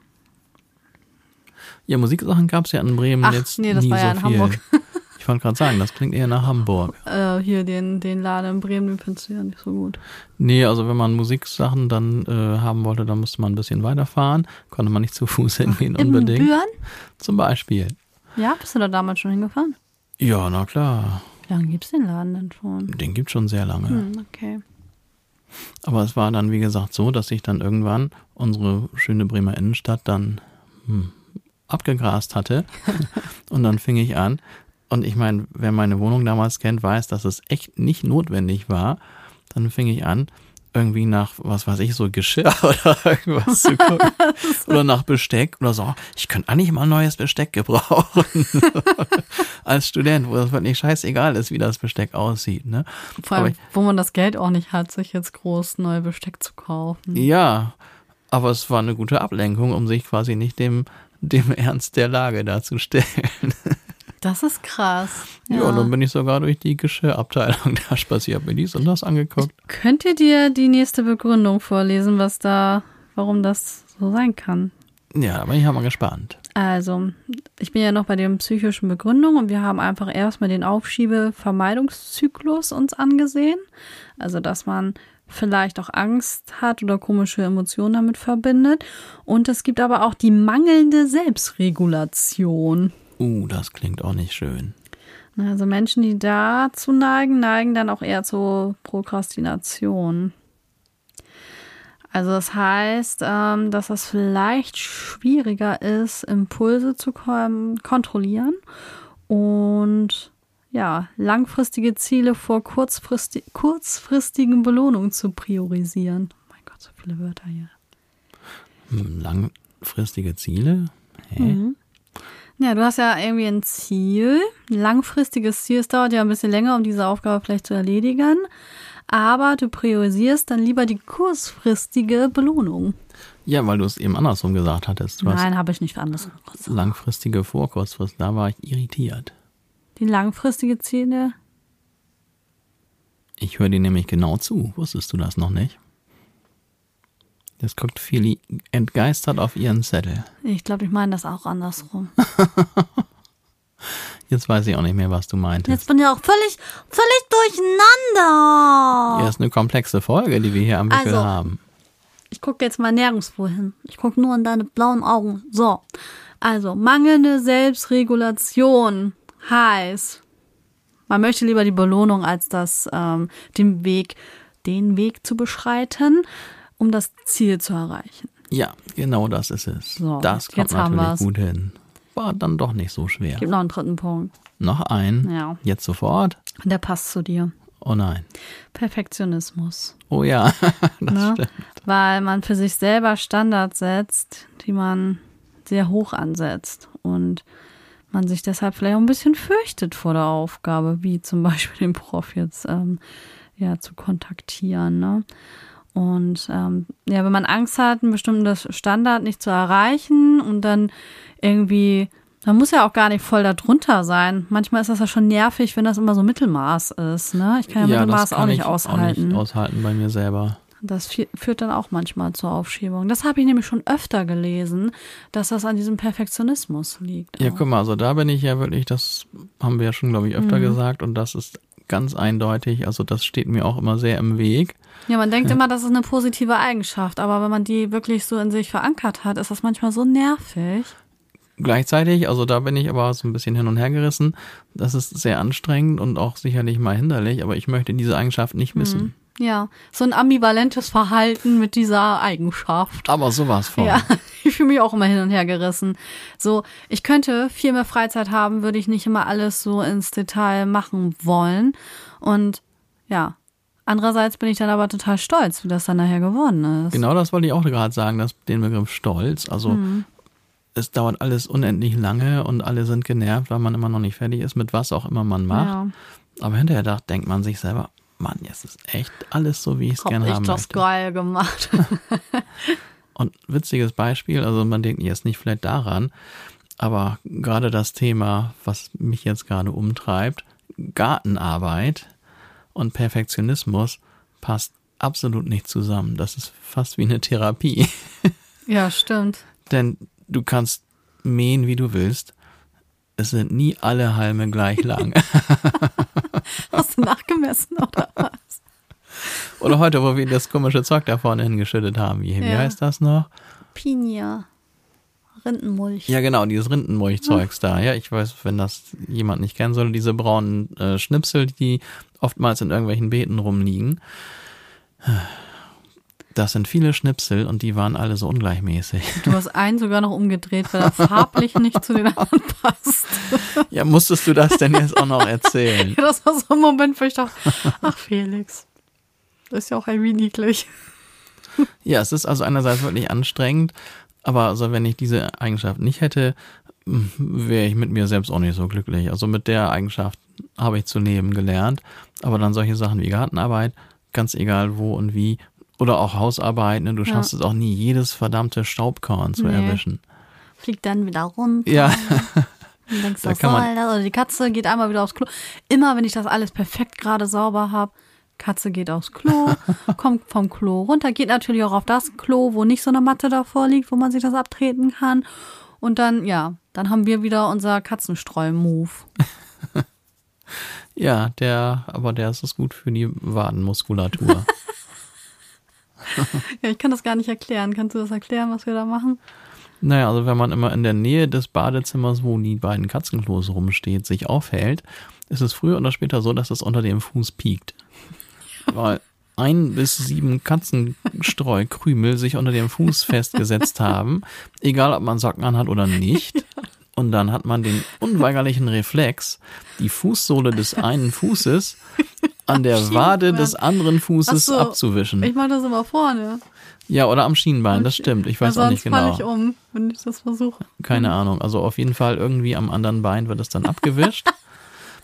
Ja, Musiksachen gab's ja in Bremen Ach, jetzt nee, das nie war so ja in viel. Hamburg. Ich wollte gerade sagen, das klingt eher nach Hamburg. Äh, hier den, den Laden in Bremen, den findest du ja nicht so gut. Nee, also wenn man Musiksachen dann äh, haben wollte, dann musste man ein bisschen weiterfahren. Konnte man nicht zu Fuß hingehen In unbedingt. Büren? Zum Beispiel. Ja, bist du da damals schon hingefahren? Ja, na klar. Wie lange gibt's den Laden denn schon? Den gibt's schon sehr lange. Hm, okay. Aber es war dann, wie gesagt, so, dass sich dann irgendwann unsere schöne Bremer Innenstadt dann hm, abgegrast hatte. und dann fing ich an. Und ich meine, wer meine Wohnung damals kennt, weiß, dass es echt nicht notwendig war. Dann fing ich an, irgendwie nach, was weiß ich, so Geschirr oder irgendwas zu gucken. oder nach Besteck oder so. Ich könnte eigentlich mal neues Besteck gebrauchen. Als Student, wo es wirklich scheißegal ist, wie das Besteck aussieht. Ne? Vor allem, wo man das Geld auch nicht hat, sich jetzt groß neue Besteck zu kaufen. Ja, aber es war eine gute Ablenkung, um sich quasi nicht dem, dem Ernst der Lage darzustellen. Das ist krass. Ja, dann bin ich sogar durch die Geschirrabteilung da spaziert, mir dies und das angeguckt. Könnt ihr dir die nächste Begründung vorlesen, was da, warum das so sein kann? Ja, da bin ich ja mal gespannt. Also, ich bin ja noch bei der psychischen Begründung und wir haben einfach erstmal den Aufschiebevermeidungszyklus uns angesehen. Also, dass man vielleicht auch Angst hat oder komische Emotionen damit verbindet. Und es gibt aber auch die mangelnde Selbstregulation. Uh, das klingt auch nicht schön. Also Menschen, die dazu neigen, neigen dann auch eher zur Prokrastination. Also das heißt, ähm, dass es vielleicht schwieriger ist, Impulse zu kon kontrollieren und ja, langfristige Ziele vor kurzfristi kurzfristigen Belohnungen zu priorisieren. Mein Gott, so viele Wörter hier. Hm, Langfristige Ziele? Hä? Mhm. Ja, du hast ja irgendwie ein Ziel, ein langfristiges Ziel. Es dauert ja ein bisschen länger, um diese Aufgabe vielleicht zu erledigen. Aber du priorisierst dann lieber die kurzfristige Belohnung. Ja, weil du es eben andersrum gesagt hattest. Du Nein, habe ich nicht anders. hast langfristige vor kurzfristig. Da war ich irritiert. Die langfristige Ziele. Ich höre dir nämlich genau zu. Wusstest du das noch nicht? Jetzt guckt Fili entgeistert auf ihren Zettel. Ich glaube, ich meine das auch andersrum. Jetzt weiß ich auch nicht mehr, was du meintest. Jetzt bin ich auch völlig, völlig durcheinander. Ja, ist eine komplexe Folge, die wir hier am Wickel Also. haben. Ich gucke jetzt mal nirgendwo hin. Ich gucke nur in deine blauen Augen. So. Also, mangelnde Selbstregulation heißt, man möchte lieber die Belohnung als das, ähm, den Weg, den Weg zu beschreiten, um das Ziel zu erreichen. Ja, genau das ist es. So, das kommt natürlich wir's. gut hin. War dann doch nicht so schwer. Gibt noch einen dritten Punkt. Noch ein. Ja. Jetzt sofort. Der passt zu dir. Oh nein. Perfektionismus. Oh ja, das ne? stimmt. Weil man für sich selber Standards setzt, die man sehr hoch ansetzt und man sich deshalb vielleicht auch ein bisschen fürchtet vor der Aufgabe, wie zum Beispiel den Prof jetzt ähm, ja zu kontaktieren. Ne? Und ähm, ja, wenn man Angst hat, einen bestimmten Standard nicht zu erreichen und dann irgendwie, man muss ja auch gar nicht voll darunter sein. Manchmal ist das ja schon nervig, wenn das immer so Mittelmaß ist. Ne? Ich kann ja, Mittelmaß das auch nicht ich aushalten. Auch nicht aushalten bei mir selber. Das führt dann auch manchmal zur Aufschiebung. Das habe ich nämlich schon öfter gelesen, dass das an diesem Perfektionismus liegt. Ja, auch. guck mal, also da bin ich ja wirklich, das haben wir ja schon, glaube ich, öfter Mhm. gesagt und das ist ganz eindeutig, also das steht mir auch immer sehr im Weg. ja, man denkt immer, das ist eine positive Eigenschaft, aber wenn man die wirklich so in sich verankert hat, ist das manchmal so nervig. Gleichzeitig, also da bin ich aber so ein bisschen hin und her gerissen. Das ist sehr anstrengend und auch sicherlich mal hinderlich, aber ich möchte diese Eigenschaft nicht Mhm. Ja, so ein ambivalentes Verhalten mit dieser Eigenschaft. Aber sowas von. Ja, ich fühle mich auch immer hin und her gerissen. So, ich könnte viel mehr Freizeit haben, würde ich nicht immer alles so ins Detail machen wollen. Und ja, andererseits bin ich dann aber total stolz, wie das dann nachher geworden ist. Genau das wollte ich auch gerade sagen, dass den Begriff Stolz. Also Mhm. es dauert alles unendlich lange und alle sind genervt, weil man immer noch nicht fertig ist, mit was auch immer man macht. Ja, Aber hinterher denkt man sich selber, Mann, jetzt ist echt alles so, wie ich es gerne ich haben das möchte. geil gemacht. Und witziges Beispiel, also man denkt jetzt nicht vielleicht daran, aber gerade das Thema, was mich jetzt gerade umtreibt, Gartenarbeit und Perfektionismus passt absolut nicht zusammen. Das ist fast wie eine Therapie. ja, stimmt. Denn du kannst mähen, wie du willst. Es sind nie alle Halme gleich lang. Nachgemessen oder was? Oder heute, wo wir das komische Zeug da vorne hingeschüttet haben. Wie, wie Ja. heißt das noch? Pinia. Rindenmulch. Ja, genau, dieses Rindenmulchzeugs da. Ja, ich weiß, wenn das jemand nicht kennen soll, diese braunen äh, Schnipsel, die oftmals in irgendwelchen Beeten rumliegen. Das sind viele Schnipsel und die waren alle so ungleichmäßig. Du hast einen sogar noch umgedreht, weil er farblich nicht zu den anderen passt. Ja, musstest du das denn jetzt auch noch erzählen? Ja, das war so ein Moment, wo ich dachte, ach Felix, das ist ja auch irgendwie niedlich. Ja, es ist also einerseits wirklich anstrengend, aber also wenn ich diese Eigenschaft nicht hätte, wäre ich mit mir selbst auch nicht so glücklich. Also mit der Eigenschaft habe ich zu leben gelernt, aber dann solche Sachen wie Gartenarbeit, ganz egal wo und wie, oder auch Hausarbeit, ne, du Ja. schaffst es auch nie, jedes verdammte Staubkorn zu Nee. erwischen. Fliegt dann wieder runter. Ja, Und denkst, Da was kann man- soll das? Oder die Katze geht einmal wieder aufs Klo. Immer wenn ich das alles perfekt gerade sauber habe, Katze geht aufs Klo, kommt vom Klo runter, geht natürlich auch auf das Klo, wo nicht so eine Matte davor liegt, wo man sich das abtreten kann. Und dann, ja, dann haben wir wieder unser Katzenstreu-Move. ja, der, aber der ist es gut für die Wadenmuskulatur. Ja, ich kann das gar nicht erklären. Kannst du das erklären, was wir da machen? Naja, also wenn man immer in der Nähe des Badezimmers, wo die beiden Katzenklos rumsteht, sich aufhält, ist es früher oder später so, dass es unter dem Fuß piekt. Weil ein bis sieben Katzenstreukrümel sich unter dem Fuß festgesetzt haben, egal ob man Socken anhat oder nicht. Und dann hat man den unweigerlichen Reflex, die Fußsohle des einen Fußes an der Wade des anderen Fußes so. abzuwischen. Ich mache das immer vorne. Ja, oder am Schienbein, das stimmt. Ich weiß Weil auch nicht sonst falle genau. ich um, wenn ich das versuche. Keine Ahnung. Also auf jeden Fall irgendwie am anderen Bein wird es dann abgewischt.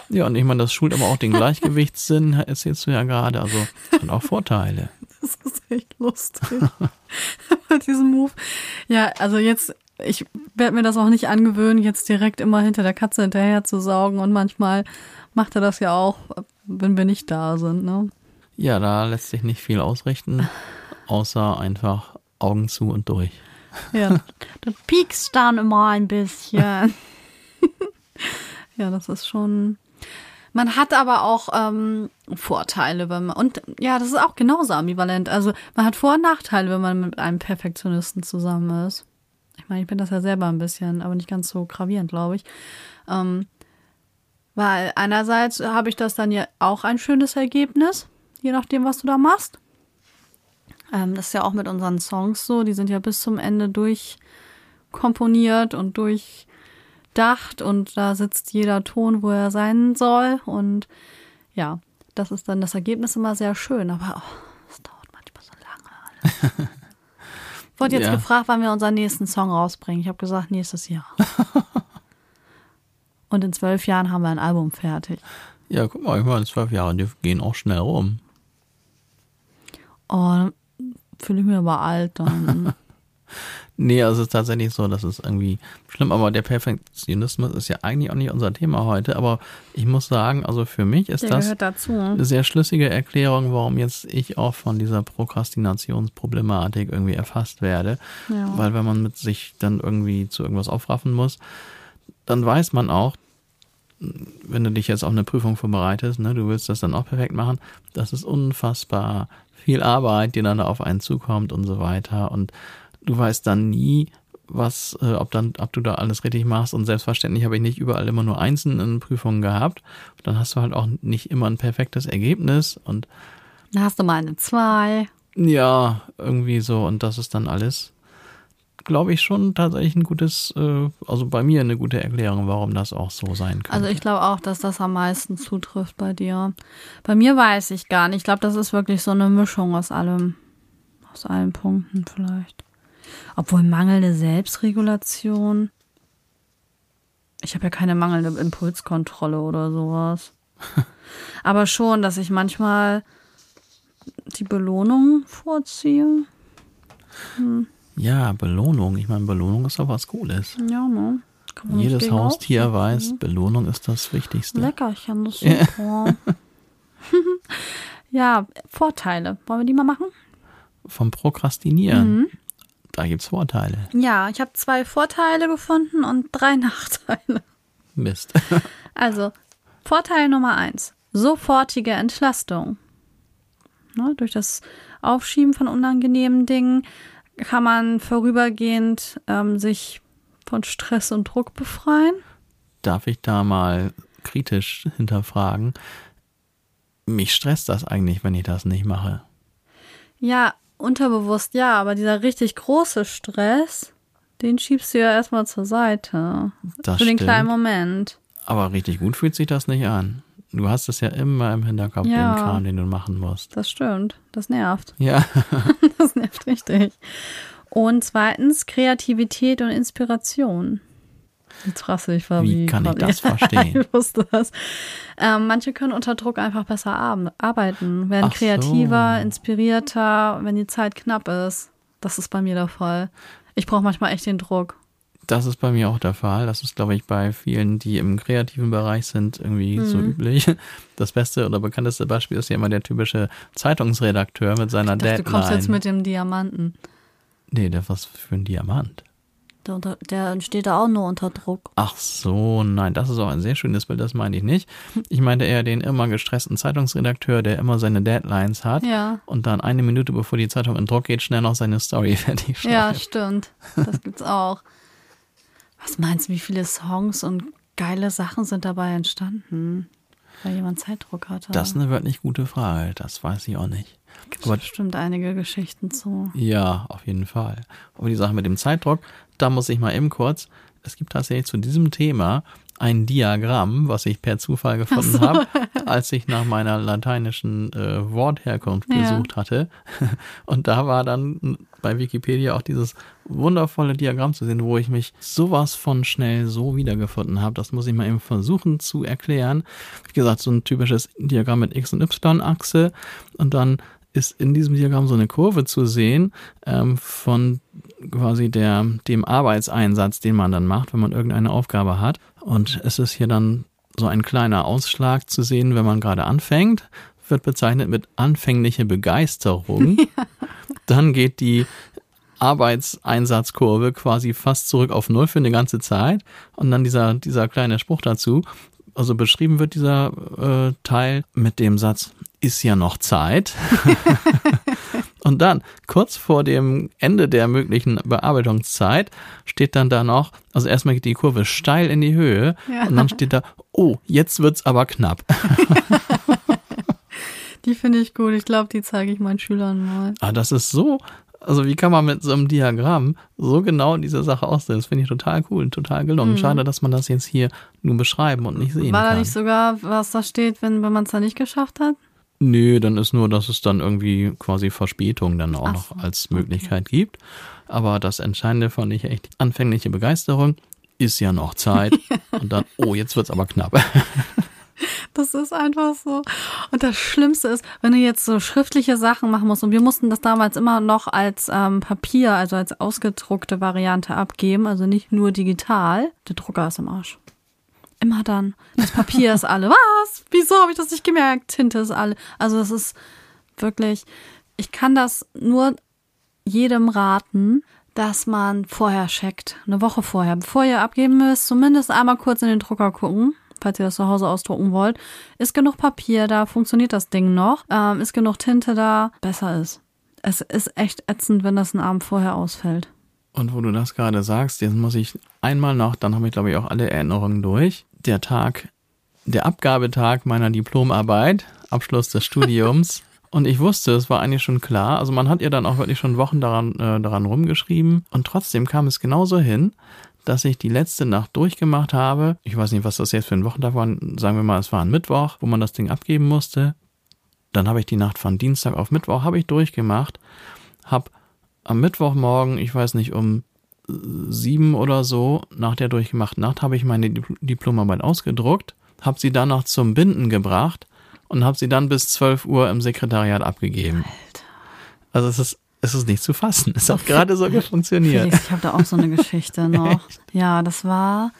ja, und ich meine, das schult aber auch den Gleichgewichtssinn, erzählst du ja gerade. Also hat auch Vorteile. Das ist echt lustig. Bei diesem Move. Ja, also jetzt, ich werde mir das auch nicht angewöhnen, jetzt direkt immer hinter der Katze hinterher zu saugen. Und manchmal macht er das ja auch, wenn wir nicht da sind. Ne? Ja, da lässt sich nicht viel ausrichten, außer einfach Augen zu und durch. Ja, du piekst dann immer ein bisschen. ja, das ist schon. Man hat aber auch ähm, Vorteile, wenn man. Und ja, das ist auch genauso ambivalent. Also man hat Vor- und Nachteile, wenn man mit einem Perfektionisten zusammen ist. Ich meine, ich bin das ja selber ein bisschen, aber nicht ganz so gravierend, glaube ich. Ähm, weil einerseits habe ich das dann ja auch ein schönes Ergebnis, je nachdem, was du da machst. Ähm, das ist ja auch mit unseren Songs so, die sind ja bis zum Ende durchkomponiert und durchdacht und da sitzt jeder Ton, wo er sein soll. Und ja, das ist dann das Ergebnis immer sehr schön, aber es oh, dauert manchmal so lange alles. Wurde jetzt ja. gefragt, wann wir unseren nächsten Song rausbringen. Ich habe gesagt, nächstes Jahr. und in zwölf Jahren haben wir ein Album fertig. Ja, guck mal, ich meine, zwölf Jahre, die gehen auch schnell rum. Oh, fühle ich mir aber alt dann. nee, also es ist tatsächlich so, das ist irgendwie schlimm, aber der Perfektionismus ist ja eigentlich auch nicht unser Thema heute, aber ich muss sagen, also für mich ist der das dazu. eine sehr schlüssige Erklärung, warum jetzt ich auch von dieser Prokrastinationsproblematik irgendwie erfasst werde, ja. weil wenn man mit sich dann irgendwie zu irgendwas aufraffen muss, dann weiß man auch, wenn du dich jetzt auf eine Prüfung vorbereitest, ne, du willst das dann auch perfekt machen, das ist unfassbar viel Arbeit, die dann auf einen zukommt und so weiter. Und du weißt dann nie, was, äh, ob dann, ob du da alles richtig machst. Und selbstverständlich habe ich nicht überall immer nur einzelne Prüfungen gehabt. Dann hast du halt auch nicht immer ein perfektes Ergebnis und dann hast du mal eine zwei. Ja, irgendwie so. Und das ist dann alles glaube ich, schon tatsächlich ein gutes, äh, also bei mir eine gute Erklärung, warum das auch so sein kann. Also ich glaube auch, dass das am meisten zutrifft bei dir. Bei mir weiß ich gar nicht. Ich glaube, das ist wirklich so eine Mischung aus allem, aus allen Punkten vielleicht. Obwohl mangelnde Selbstregulation. Ich habe ja keine mangelnde Impulskontrolle oder sowas. Aber schon, dass ich manchmal die Belohnung vorziehe. Hm. Ja, Belohnung. Ich meine, Belohnung ist doch was Cooles. Ja, ne? Jedes Haustier weiß, mhm. Belohnung ist das Wichtigste. Leckerchen, das ist super. ja, Vorteile. Wollen wir die mal machen? Vom Prokrastinieren. Mhm. Da gibt es Vorteile. Ja, ich habe zwei Vorteile gefunden und drei Nachteile. Mist. also, Vorteil Nummer eins. Sofortige Entlastung. Ne, durch das Aufschieben von unangenehmen Dingen kann man vorübergehend ähm, sich von Stress und Druck befreien? Darf ich da mal kritisch hinterfragen? Mich stresst das eigentlich, wenn ich das nicht mache. Ja, unterbewusst ja, aber dieser richtig große Stress, den schiebst du ja erstmal zur Seite. Das für den kleinen Moment. Aber richtig gut fühlt sich das nicht an. Du hast es ja immer im Hinterkopf, ja, den Kram, den du machen musst. Das stimmt. Das nervt. Ja. das nervt richtig. Und zweitens Kreativität und Inspiration. Jetzt rasse ich war wie. Wie kann ich das verstehen? ich wusste das. Ähm, manche können unter Druck einfach besser arbeiten, werden Ach kreativer, so. inspirierter, wenn die Zeit knapp ist. Das ist bei mir der Fall. Ich brauche manchmal echt den Druck. Das ist bei mir auch der Fall. Das ist, glaube ich, bei vielen, die im kreativen Bereich sind, irgendwie mhm. so üblich. Das beste oder bekannteste Beispiel ist ja immer der typische Zeitungsredakteur mit seiner ich dachte, Deadline. Du kommst jetzt mit dem Diamanten. Nee, der was für ein Diamant. Der, der steht da auch nur unter Druck. Ach so, nein, das ist auch ein sehr schönes Bild, das meine ich nicht. Ich meinte eher den immer gestressten Zeitungsredakteur, der immer seine Deadlines hat ja. und dann eine Minute bevor die Zeitung in Druck geht, schnell noch seine Story fertig schreibt. Ja, stimmt. Das gibt's auch. Was meinst du, wie viele Songs und geile Sachen sind dabei entstanden? Weil jemand Zeitdruck hatte. Das ist eine wirklich gute Frage. Das weiß ich auch nicht. Gibt es bestimmt einige Geschichten zu. Ja, auf jeden Fall. Aber die Sache mit dem Zeitdruck, da muss ich mal eben kurz. Es gibt tatsächlich zu diesem Thema ein Diagramm, was ich per Zufall gefunden so. habe, als ich nach meiner lateinischen äh, Wortherkunft ja. gesucht hatte. Und da war dann bei Wikipedia auch dieses wundervolle Diagramm zu sehen, wo ich mich sowas von schnell so wiedergefunden habe. Das muss ich mal eben versuchen zu erklären. Wie gesagt, so ein typisches Diagramm mit X- und Y-Achse und dann ist in diesem Diagramm so eine Kurve zu sehen ähm, von quasi der, dem Arbeitseinsatz, den man dann macht, wenn man irgendeine Aufgabe hat. Und es ist hier dann so ein kleiner Ausschlag zu sehen, wenn man gerade anfängt, wird bezeichnet mit anfängliche Begeisterung. Ja. Dann geht die Arbeitseinsatzkurve quasi fast zurück auf Null für eine ganze Zeit. Und dann dieser, dieser kleine Spruch dazu. Also beschrieben wird dieser äh, Teil mit dem Satz, ist ja noch Zeit. Und dann, kurz vor dem Ende der möglichen Bearbeitungszeit, steht dann da noch, also erstmal geht die Kurve steil in die Höhe ja. und dann steht da, oh, jetzt wird's aber knapp. die finde ich gut. Ich glaube, die zeige ich meinen Schülern mal. Ah, das ist so, also wie kann man mit so einem Diagramm so genau diese Sache aussehen? Das finde ich total cool, total gelungen. Mhm. Schade, dass man das jetzt hier nur beschreiben und nicht sehen War kann. War da nicht sogar, was da steht, wenn, wenn man es da nicht geschafft hat? Nö, dann ist nur, dass es dann irgendwie quasi Verspätung dann auch Ach noch als Möglichkeit okay. gibt. Aber das Entscheidende fand ich echt anfängliche Begeisterung. Ist ja noch Zeit. und dann, oh, jetzt wird's aber knapp. Das ist einfach so. Und das Schlimmste ist, wenn du jetzt so schriftliche Sachen machen musst, und wir mussten das damals immer noch als ähm, Papier, also als ausgedruckte Variante abgeben, also nicht nur digital. Der Drucker ist im Arsch. Immer dann. Das Papier ist alle. Was? Wieso habe ich das nicht gemerkt? Tinte ist alle. Also das ist wirklich, ich kann das nur jedem raten, dass man vorher checkt. Eine Woche vorher. Bevor ihr abgeben müsst, zumindest einmal kurz in den Drucker gucken falls ihr das zu Hause ausdrucken wollt. Ist genug Papier da? Funktioniert das Ding noch? Ähm, ist genug Tinte da? Besser ist. Es ist echt ätzend, wenn das einen Abend vorher ausfällt. Und wo du das gerade sagst, jetzt muss ich einmal noch, dann habe ich glaube ich auch alle Erinnerungen durch. Der Tag, der Abgabetag meiner Diplomarbeit, Abschluss des Studiums. Und ich wusste, es war eigentlich schon klar. Also man hat ihr dann auch wirklich schon Wochen daran, äh, daran rumgeschrieben. Und trotzdem kam es genauso hin, dass ich die letzte Nacht durchgemacht habe. Ich weiß nicht, was das jetzt für ein Wochentag war. Sagen wir mal, es war ein Mittwoch, wo man das Ding abgeben musste. Dann habe ich die Nacht von Dienstag auf Mittwoch habe ich durchgemacht. Hab am Mittwochmorgen, ich weiß nicht, um sieben oder so, nach der durchgemachten Nacht, habe ich meine Diplomarbeit ausgedruckt, habe sie dann noch zum Binden gebracht und habe sie dann bis 12 Uhr im Sekretariat abgegeben. Alter. Also es ist, es ist nicht zu fassen. Es hat gerade so funktioniert. Felix, ich habe da auch so eine Geschichte noch. ja, das war.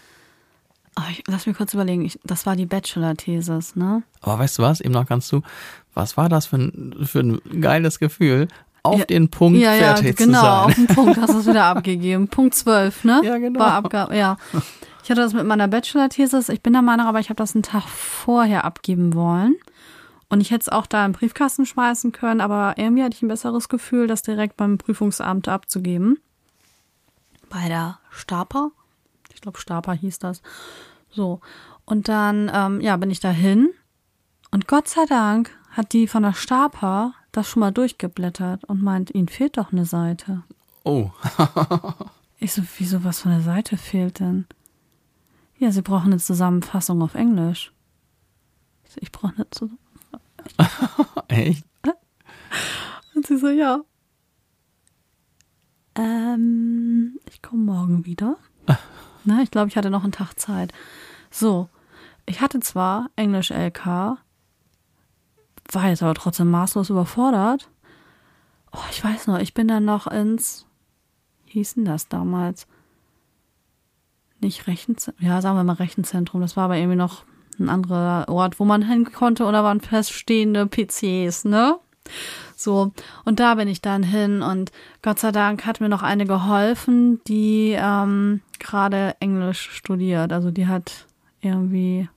Oh, ich, lass mich kurz überlegen. Ich, das war die Bachelor-Thesis, ne? Aber weißt du was? Eben noch kannst du. Was war das für ein, für ein geiles Gefühl? auf ja, den Punkt ja, fertig ja, genau, zu sein. auf den Punkt hast du es wieder abgegeben. Punkt 12, ne? Ja, genau. War abgab ja. Ich hatte das mit meiner Bachelor-Thesis. Ich bin der Meinung, aber ich habe das einen Tag vorher abgeben wollen. Und ich hätte es auch da im Briefkasten schmeißen können, aber irgendwie hatte ich ein besseres Gefühl, das direkt beim Prüfungsamt abzugeben. Bei der Staper. Ich glaube, Staper hieß das. So. Und dann, ähm, ja, bin ich dahin. Und Gott sei Dank hat die von der Staper das schon mal durchgeblättert und meint, ihnen fehlt doch eine Seite. Oh. ich so, wieso was von der Seite fehlt denn? Ja, sie brauchen eine Zusammenfassung auf Englisch. Ich brauche eine Zusammenfassung. Echt? Und sie so, ja. Ähm, ich komme morgen wieder. Na, ich glaube, ich hatte noch einen Tag Zeit. So, ich hatte zwar Englisch LK, war jetzt aber trotzdem maßlos überfordert. Oh, ich weiß noch, ich bin dann noch ins, wie hieß denn das damals? Nicht Rechenzentrum, ja, sagen wir mal Rechenzentrum, das war aber irgendwie noch ein anderer Ort, wo man hin konnte oder waren feststehende PCs, ne? So, und da bin ich dann hin und Gott sei Dank hat mir noch eine geholfen, die ähm, gerade Englisch studiert. Also die hat irgendwie,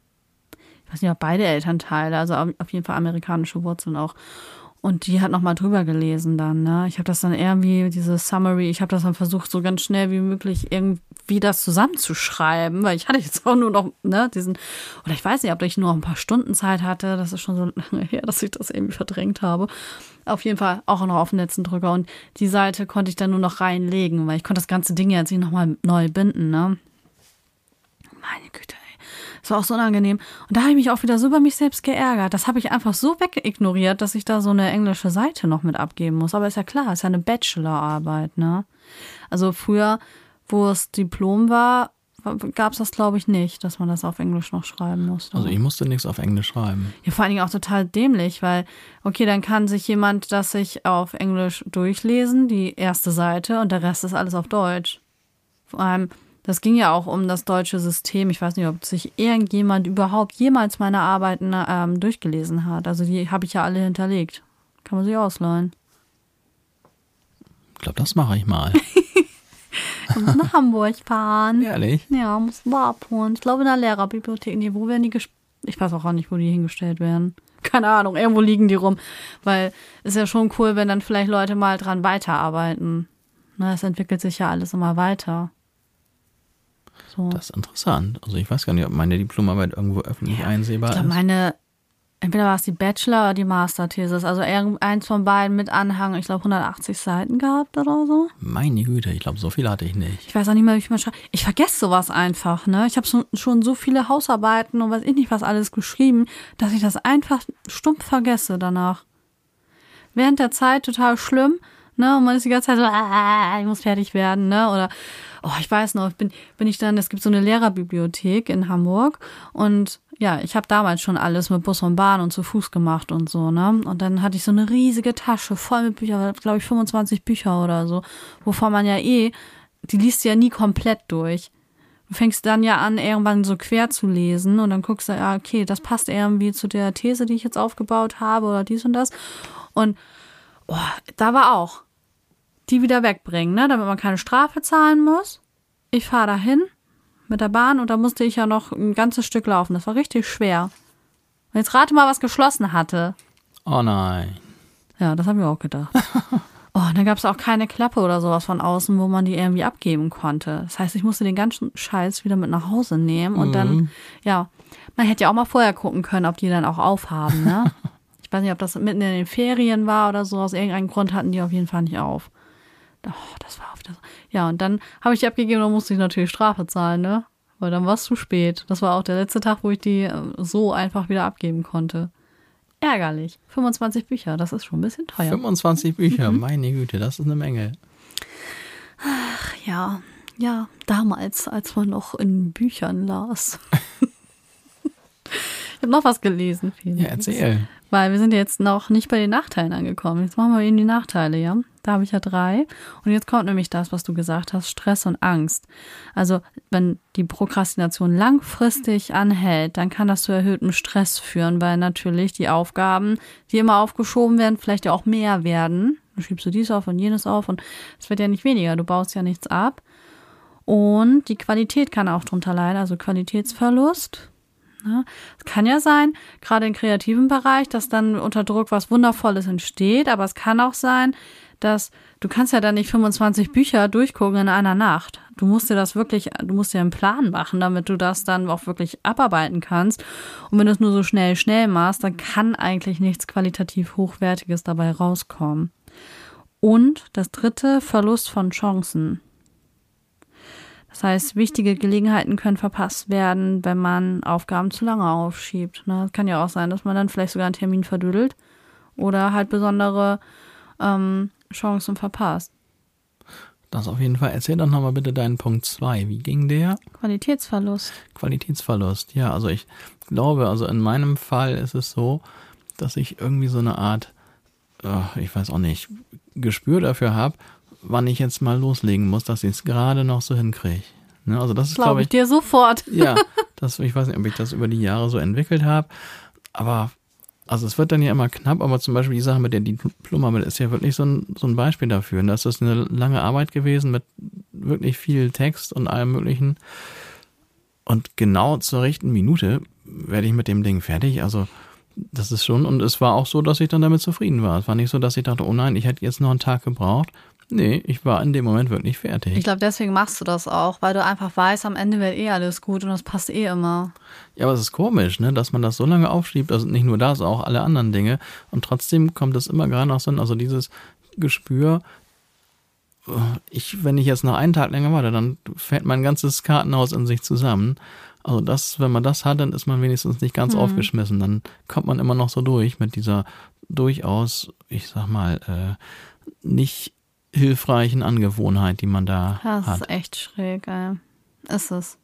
ich weiß nicht, ob beide Elternteile, also auf jeden Fall amerikanische Wurzeln auch. Und die hat nochmal drüber gelesen dann, ne? Ich habe das dann irgendwie, diese Summary, ich habe das dann versucht, so ganz schnell wie möglich irgendwie das zusammenzuschreiben, weil ich hatte jetzt auch nur noch, ne, diesen, oder ich weiß nicht, ob ich nur noch ein paar Stunden Zeit hatte, das ist schon so lange her, dass ich das irgendwie verdrängt habe. Auf jeden Fall auch noch auf den letzten Drücker und die Seite konnte ich dann nur noch reinlegen, weil ich konnte das ganze Ding jetzt nicht nochmal neu binden, ne? Meine Güte. Das war auch so unangenehm. Und da habe ich mich auch wieder so über mich selbst geärgert. Das habe ich einfach so wegignoriert, dass ich da so eine englische Seite noch mit abgeben muss. Aber ist ja klar, ist ja eine Bachelorarbeit, ne? Also früher, wo es Diplom war, gab es das, glaube ich, nicht, dass man das auf Englisch noch schreiben musste. Also ich musste nichts auf Englisch schreiben. Ja, vor allen Dingen auch total dämlich, weil, okay, dann kann sich jemand das sich auf Englisch durchlesen, die erste Seite, und der Rest ist alles auf Deutsch. Vor allem, das ging ja auch um das deutsche System. Ich weiß nicht, ob sich irgendjemand überhaupt jemals meine Arbeiten ähm, durchgelesen hat. Also die habe ich ja alle hinterlegt. Kann man sich ausleihen. Ich glaube, das mache ich mal. Du musst nach Hamburg fahren. Ehrlich? Ja, musst du mal abholen. Ich glaube in der Lehrerbibliothek. Nee, wo werden die gespielt? Ich weiß auch gar nicht, wo die hingestellt werden. Keine Ahnung, irgendwo liegen die rum. Weil ist ja schon cool, wenn dann vielleicht Leute mal dran weiterarbeiten. Ne, es entwickelt sich ja alles immer weiter. So. Das ist interessant. Also ich weiß gar nicht, ob meine Diplomarbeit irgendwo öffentlich einsehbar Ich glaube, ist. meine, entweder war es die Bachelor- oder die Masterthesis. Also eins von beiden mit Anhang, ich glaube 180 Seiten gehabt oder so. Meine Güte, ich glaube, so viel hatte ich nicht. Ich weiß auch nicht mehr, wie ich mal schreibe. Ich vergesse sowas einfach, ne? Ich habe schon, schon so viele Hausarbeiten und weiß ich nicht was alles geschrieben, dass ich das einfach stumpf vergesse danach. Während der Zeit total schlimm, ne? Und man ist die ganze Zeit so, ah, ich muss fertig werden, ne? Oder, oh, ich weiß noch, bin, bin ich dann, es gibt so eine Lehrerbibliothek in Hamburg und ja, ich habe damals schon alles mit Bus und Bahn und zu Fuß gemacht und so, ne? Und dann hatte ich so eine riesige Tasche voll mit Büchern, glaube ich 25 Bücher oder so, wovon man ja eh, die liest du ja nie komplett durch. Du fängst dann ja an, irgendwann so quer zu lesen und dann guckst du, ja, okay, das passt irgendwie zu der These, die ich jetzt aufgebaut habe oder dies und das. Und oh, da war auch, die wieder wegbringen, ne, damit man keine Strafe zahlen muss. Ich fahre dahin mit der Bahn und da musste ich ja noch ein ganzes Stück laufen. Das war richtig schwer. Und jetzt rate mal, was geschlossen hatte. Oh nein. Ja, das haben wir auch gedacht. Oh, und dann gab es auch keine Klappe oder sowas von außen, wo man die irgendwie abgeben konnte. Das heißt, ich musste den ganzen Scheiß wieder mit nach Hause nehmen und dann, ja, man hätte ja auch mal vorher gucken können, ob die dann auch aufhaben, ne? Ich weiß nicht, ob das mitten in den Ferien war oder so. Aus irgendeinem Grund hatten die auf jeden Fall nicht auf. Oh, das war das. Ja, und dann habe ich die abgegeben und musste ich natürlich Strafe zahlen, ne? Weil dann war es zu spät. Das war auch der letzte Tag, wo ich die äh, so einfach wieder abgeben konnte. Ärgerlich. 25 Bücher, das ist schon ein bisschen teuer. 25 Bücher, Mhm. meine Güte, das ist eine Menge. Ja, ja, damals, als man noch in Büchern las. ich habe noch was gelesen, Felix. Ja, erzähl. Weil wir sind jetzt noch nicht bei den Nachteilen angekommen. Jetzt machen wir eben die Nachteile, ja? Da habe ich ja drei. Und jetzt kommt nämlich das, was du gesagt hast, Stress und Angst. Also, wenn die Prokrastination langfristig anhält, dann kann das zu erhöhtem Stress führen, weil natürlich die Aufgaben, die immer aufgeschoben werden, vielleicht ja auch mehr werden. Dann schiebst du dies auf und jenes auf und es wird ja nicht weniger. Du baust ja nichts ab. Und die Qualität kann auch drunter leiden, also Qualitätsverlust. Ne? Es kann ja sein, gerade im kreativen Bereich, dass dann unter Druck was Wundervolles entsteht, aber es kann auch sein, dass du kannst ja dann nicht 25 Bücher durchgucken in einer Nacht. Du musst dir das wirklich, du musst dir einen Plan machen, damit du das dann auch wirklich abarbeiten kannst. Und wenn du es nur so schnell, schnell machst, dann kann eigentlich nichts qualitativ Hochwertiges dabei rauskommen. Und das dritte, Verlust von Chancen. Das heißt, wichtige Gelegenheiten können verpasst werden, wenn man Aufgaben zu lange aufschiebt. Ne? Kann ja auch sein, dass man dann vielleicht sogar einen Termin verdüdelt oder halt besondere ähm, Chancen verpasst. Das auf jeden Fall. Erzähl doch nochmal bitte deinen Punkt 2. Wie ging der? Qualitätsverlust. Qualitätsverlust. Ja, also ich glaube, also in meinem Fall ist es so, dass ich irgendwie so eine Art, äh, ich weiß auch nicht, Gespür dafür habe, wann ich jetzt mal loslegen muss, dass ich es gerade noch so hinkriege. Ne? Also das ist, Glaube glaube ich ich, dir sofort. ja, das, ich weiß nicht, ob ich das über die Jahre so entwickelt habe, aber also es wird dann ja immer knapp, aber zum Beispiel die Sache mit der Diplomarbeit ist ja wirklich so ein, so ein Beispiel dafür. Und das ist eine lange Arbeit gewesen mit wirklich viel Text und allem möglichen. Und genau zur rechten Minute werde ich mit dem Ding fertig. Also das ist schon, und es war auch so, dass ich dann damit zufrieden war. Es war nicht so, dass ich dachte, oh nein, ich hätte jetzt noch einen Tag gebraucht. Nee, ich war in dem Moment wirklich fertig. Ich glaube, deswegen machst du das auch, weil du einfach weißt, am Ende wird eh alles gut und das passt eh immer. Ja, aber es ist komisch, ne, dass man das so lange aufschiebt, also nicht nur das, auch alle anderen Dinge. Und trotzdem kommt es immer gerade noch so, also dieses Gespür, äh, ich, wenn ich jetzt noch einen Tag länger warte, dann fällt mein ganzes Kartenhaus in sich zusammen. Also das, wenn man das hat, dann ist man wenigstens nicht ganz aufgeschmissen. Dann kommt man immer noch so durch mit dieser durchaus, ich sag mal, äh, nicht hilfreichen Angewohnheit, die man da Das hat. ist echt schräg, ey. Ist es.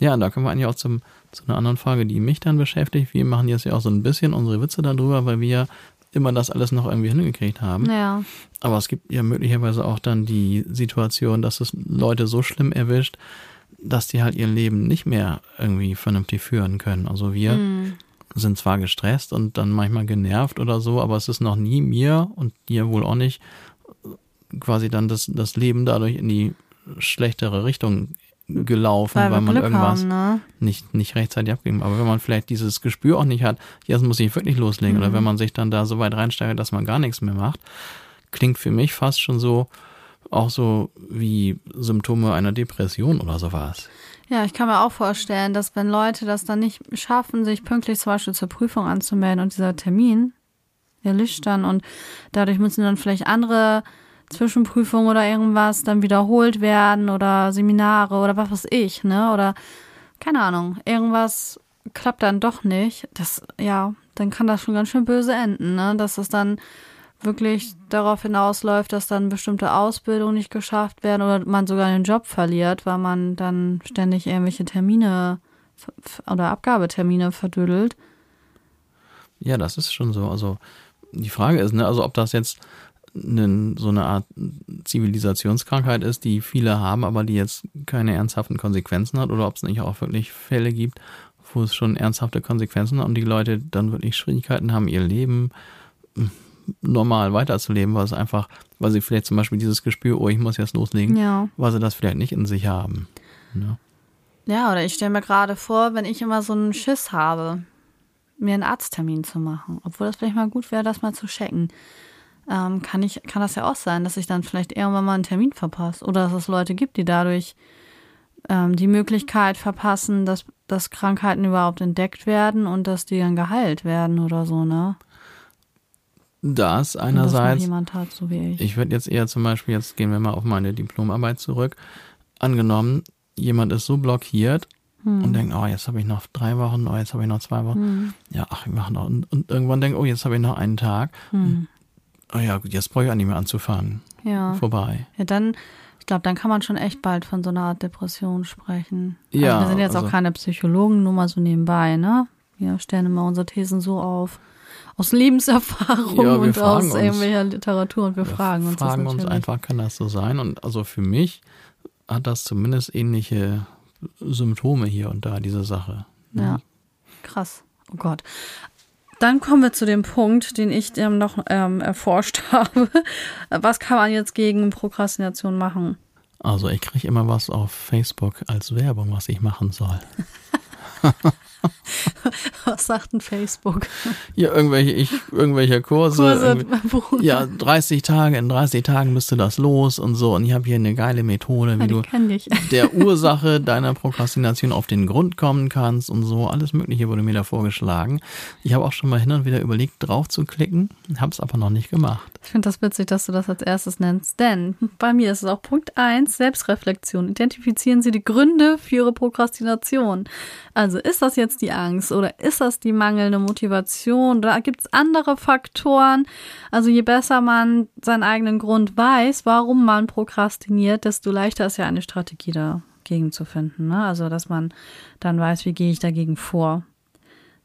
Ja, da kommen wir eigentlich auch zum, zu einer anderen Frage, die mich dann beschäftigt. Wir machen jetzt ja auch so ein bisschen unsere Witze darüber, weil wir immer das alles noch irgendwie hingekriegt haben. Ja. Aber es gibt ja möglicherweise auch dann die Situation, dass es Leute so schlimm erwischt, dass die halt ihr Leben nicht mehr irgendwie vernünftig führen können. Also wir Hm. sind zwar gestresst und dann manchmal genervt oder so, aber es ist noch nie mir und dir wohl auch nicht quasi dann das, das Leben dadurch in die schlechtere Richtung gelaufen, weil, weil man Glück irgendwas haben, ne? nicht, nicht rechtzeitig abgegeben. Aber wenn man vielleicht dieses Gespür auch nicht hat, jetzt muss ich wirklich loslegen, Mhm. oder wenn man sich dann da so weit reinsteigert, dass man gar nichts mehr macht, klingt für mich fast schon so, auch so wie Symptome einer Depression oder sowas. Ja, ich kann mir auch vorstellen, dass wenn Leute das dann nicht schaffen, sich pünktlich zum Beispiel zur Prüfung anzumelden und dieser Termin erlischt dann und dadurch müssen dann vielleicht andere Zwischenprüfungen oder irgendwas dann wiederholt werden oder Seminare oder was weiß ich, ne? Oder keine Ahnung, irgendwas klappt dann doch nicht. Das, ja, dann kann das schon ganz schön böse enden, ne? Dass es dann wirklich darauf hinausläuft, dass dann bestimmte Ausbildungen nicht geschafft werden oder man sogar den Job verliert, weil man dann ständig irgendwelche Termine oder Abgabetermine verdödelt. Ja, das ist schon so. Also die Frage ist, ne, also ob das jetzt ne, so eine Art Zivilisationskrankheit ist, die viele haben, aber die jetzt keine ernsthaften Konsequenzen hat, oder ob es nicht auch wirklich Fälle gibt, wo es schon ernsthafte Konsequenzen hat und die Leute dann wirklich Schwierigkeiten haben, ihr Leben hm, normal weiterzuleben, weil es einfach, weil sie vielleicht zum Beispiel dieses Gespür, oh, ich muss jetzt loslegen, Ja. weil sie das vielleicht nicht in sich haben. Ne? Ja, oder ich stelle mir gerade vor, wenn ich immer so einen Schiss habe, mir einen Arzttermin zu machen, obwohl das vielleicht mal gut wäre, das mal zu checken, ähm, kann ich, kann das ja auch sein, dass ich dann vielleicht irgendwann mal einen Termin verpasse oder dass es Leute gibt, die dadurch ähm, die Möglichkeit verpassen, dass, dass Krankheiten überhaupt entdeckt werden und dass die dann geheilt werden oder so, ne? Das einerseits. jemand hat, so wie ich. Ich würde jetzt eher zum Beispiel, jetzt gehen wir mal auf meine Diplomarbeit zurück. Angenommen, jemand ist so blockiert Hm. und denkt, oh, jetzt habe ich noch drei Wochen, oh, jetzt habe ich noch zwei Wochen. Hm. Ja, ach, ich mache noch. Und, und irgendwann denkt, oh, jetzt habe ich noch einen Tag. Hm. Oh ja, gut, jetzt brauche ich auch nicht mehr anzufangen. Ja. Vorbei. Ja, dann, ich glaube, dann kann man schon echt bald von so einer Art Depression sprechen. Ja, Also wir sind jetzt also- auch keine Psychologen, nur mal so nebenbei, ne? Wir stellen immer unsere Thesen so auf. Aus Lebenserfahrung Ja, wir und fragen aus uns. irgendwelcher Literatur und wir, fragen uns fragen das uns einfach, kann das so sein? Und also für mich hat das zumindest ähnliche Symptome hier und da, diese Sache. Ja, krass. Oh Gott. Dann kommen wir zu dem Punkt, den ich ähm, noch ähm, erforscht habe. Was kann man jetzt gegen Prokrastination machen? Also ich kriege immer was auf Facebook als Werbung, was ich machen soll. Was sagt denn Facebook? Ja, irgendwelche, ich, irgendwelche Kurse. Kurse, irgendwie- Ja, 30 Tage, in 30 Tagen müsste das los und so. Und ich habe hier eine geile Methode, wie die du der Ursache deiner Prokrastination auf den Grund kommen kannst und so. Alles Mögliche wurde mir da vorgeschlagen. Ich habe auch schon mal hin und wieder überlegt, drauf zu klicken, habe es aber noch nicht gemacht. Ich finde das witzig, dass du das als erstes nennst, denn bei mir ist es auch Punkt 1, Selbstreflexion. Identifizieren Sie die Gründe für Ihre Prokrastination. Also ist das jetzt die Angst oder ist das die mangelnde Motivation? Da gibt es andere Faktoren. Also je besser man seinen eigenen Grund weiß, warum man prokrastiniert, desto leichter ist ja eine Strategie dagegen zu finden. Ne? Also dass man dann weiß, wie gehe ich dagegen vor.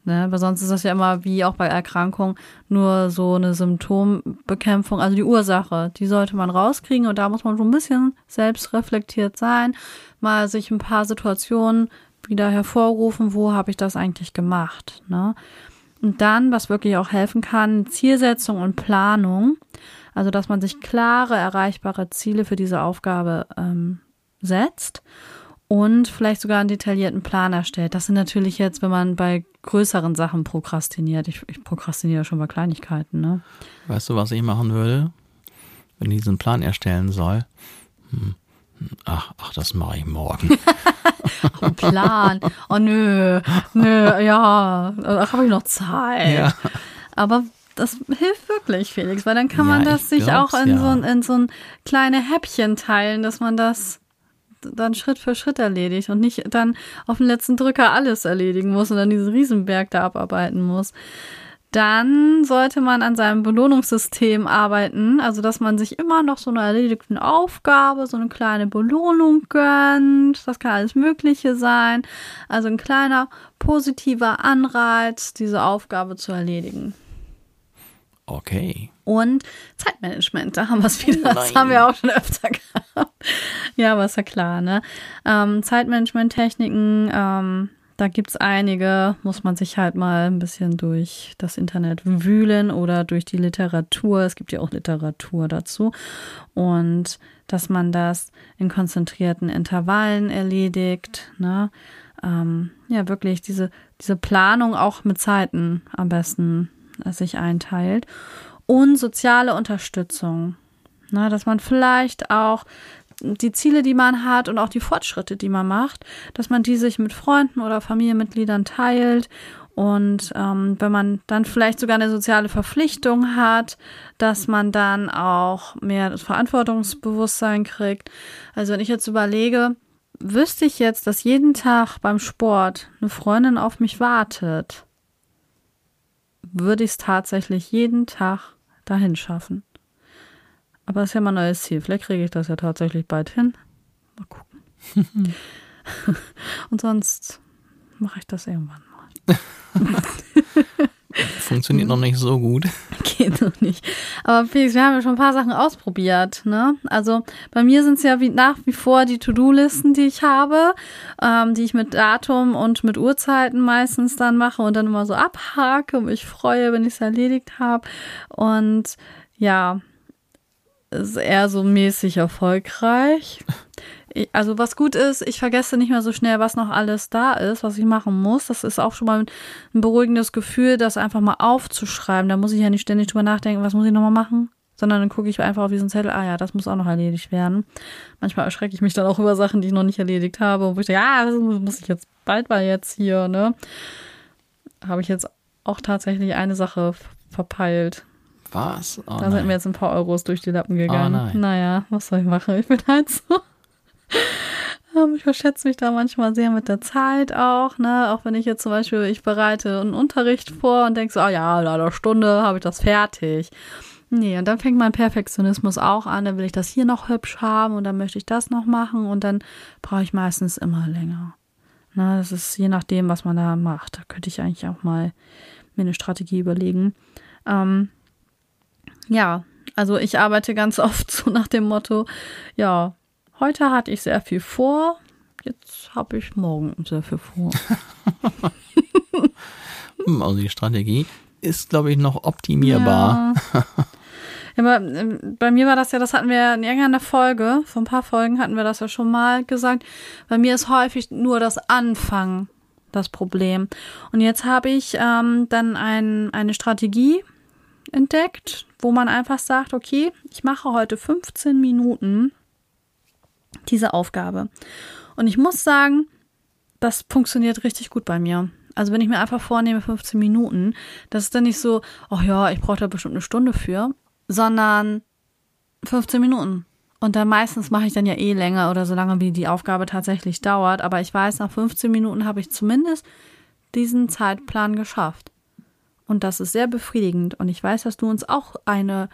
Ne, weil sonst ist das ja immer wie auch bei Erkrankungen nur so eine Symptombekämpfung, also die Ursache, die sollte man rauskriegen und da muss man so ein bisschen selbstreflektiert sein, mal sich ein paar Situationen wieder hervorrufen, wo habe ich das eigentlich gemacht. Ne? Und dann, was wirklich auch helfen kann, Zielsetzung und Planung, also dass man sich klare, erreichbare Ziele für diese Aufgabe ähm, setzt und vielleicht sogar einen detaillierten Plan erstellt. Das sind natürlich jetzt, wenn man bei größeren Sachen prokrastiniert. Ich, ich prokrastiniere schon bei Kleinigkeiten, ne? Weißt du, was ich machen würde, wenn ich diesen Plan erstellen soll? Hm. Ach, ach, das mache ich morgen. Ein Plan. Oh nö, nö, ja, da habe ich noch Zeit. Ja. Aber das hilft wirklich, Felix, weil dann kann Ja, man das ich sich auch in, ja. so, ein- in so ein kleine Häppchen teilen, dass man das dann Schritt für Schritt erledigt und nicht dann auf den letzten Drücker alles erledigen muss und dann diesen Riesenberg da abarbeiten muss. Dann sollte man an seinem Belohnungssystem arbeiten, also dass man sich immer noch so eine erledigten Aufgabe, so eine kleine Belohnung gönnt. Das kann alles Mögliche sein. Also ein kleiner positiver Anreiz, diese Aufgabe zu erledigen. Okay. Und Zeitmanagement, da haben wir es wieder. Das Nein. haben wir auch schon öfter gehabt. Ja, aber ist ja klar, ne? Ähm, Zeitmanagement-Techniken, ähm, da gibt's einige, muss man sich halt mal ein bisschen durch das Internet wühlen oder durch die Literatur. Es gibt ja auch Literatur dazu. Und dass man das in konzentrierten Intervallen erledigt. Ne? Ähm, ja, wirklich diese, diese Planung auch mit Zeiten am besten sich einteilt. Und soziale Unterstützung. Ne? Dass man vielleicht auch die Ziele, die man hat und auch die Fortschritte, die man macht, dass man die sich mit Freunden oder Familienmitgliedern teilt und ähm, wenn man dann vielleicht sogar eine soziale Verpflichtung hat, dass man dann auch mehr das Verantwortungsbewusstsein kriegt. Also wenn ich jetzt überlege, wüsste ich jetzt, dass jeden Tag beim Sport eine Freundin auf mich wartet, würde ich es tatsächlich jeden Tag dahin schaffen. Aber das ist ja mein neues Ziel. Vielleicht kriege ich das ja tatsächlich bald hin. Mal gucken. Und sonst mache ich das irgendwann mal. Funktioniert noch nicht so gut. Geht noch nicht. Aber Felix, wir haben ja schon ein paar Sachen ausprobiert. Ne? Also bei mir sind es ja wie, nach wie vor die To-Do-Listen, die ich habe, ähm, die ich mit Datum und mit Uhrzeiten meistens dann mache und dann immer so abhake und mich freue, wenn ich es erledigt habe. Und ja, ist eher so mäßig erfolgreich. Also was gut ist, ich vergesse nicht mehr so schnell, was noch alles da ist, was ich machen muss. Das ist auch schon mal ein beruhigendes Gefühl, das einfach mal aufzuschreiben. Da muss ich ja nicht ständig drüber nachdenken, was muss ich nochmal machen, sondern dann gucke ich einfach auf diesen Zettel, ah ja, das muss auch noch erledigt werden. Manchmal erschrecke ich mich dann auch über Sachen, die ich noch nicht erledigt habe, wo ich denke, ja, das muss ich jetzt bald mal jetzt hier, ne? Habe ich jetzt auch tatsächlich eine Sache verpeilt. Was? Oh, da nein. sind mir jetzt ein paar Euros durch die Lappen gegangen. Oh, nein. Naja, was soll ich machen? Ich bin halt so. Ähm, ich verschätze mich da manchmal sehr mit der Zeit auch, ne? Auch wenn ich jetzt zum Beispiel, ich bereite einen Unterricht vor und denke so, ah ja, in einer Stunde habe ich das fertig. Nee, und dann fängt mein Perfektionismus auch an, dann will ich das hier noch hübsch haben und dann möchte ich das noch machen und dann brauche ich meistens immer länger. Na, das ist je nachdem, was man da macht. Da könnte ich eigentlich auch mal mir eine Strategie überlegen. Ähm, ja, also ich arbeite ganz oft so nach dem Motto, ja, heute hatte ich sehr viel vor, jetzt habe ich morgen sehr viel vor. Hm, also die Strategie ist, glaube ich, noch optimierbar. Ja. Aber ähm, bei mir war das ja, das hatten wir in irgendeiner Folge, vor ein paar Folgen hatten wir das ja schon mal gesagt. Bei mir ist häufig nur das Anfangen das Problem. Und jetzt habe ich ähm, dann ein, eine Strategie entdeckt, wo man einfach sagt, okay, ich mache heute 15 Minuten diese Aufgabe. Und ich muss sagen, das funktioniert richtig gut bei mir. Also wenn ich mir einfach vornehme 15 Minuten, das ist dann nicht so, ach ja, ich brauche da bestimmt eine Stunde für, sondern 15 Minuten. Und dann meistens mache ich dann ja eh länger oder so lange, wie die Aufgabe tatsächlich dauert. Aber ich weiß, nach 15 Minuten habe ich zumindest diesen Zeitplan geschafft. Und das ist sehr befriedigend. Und ich weiß, dass du uns auch eine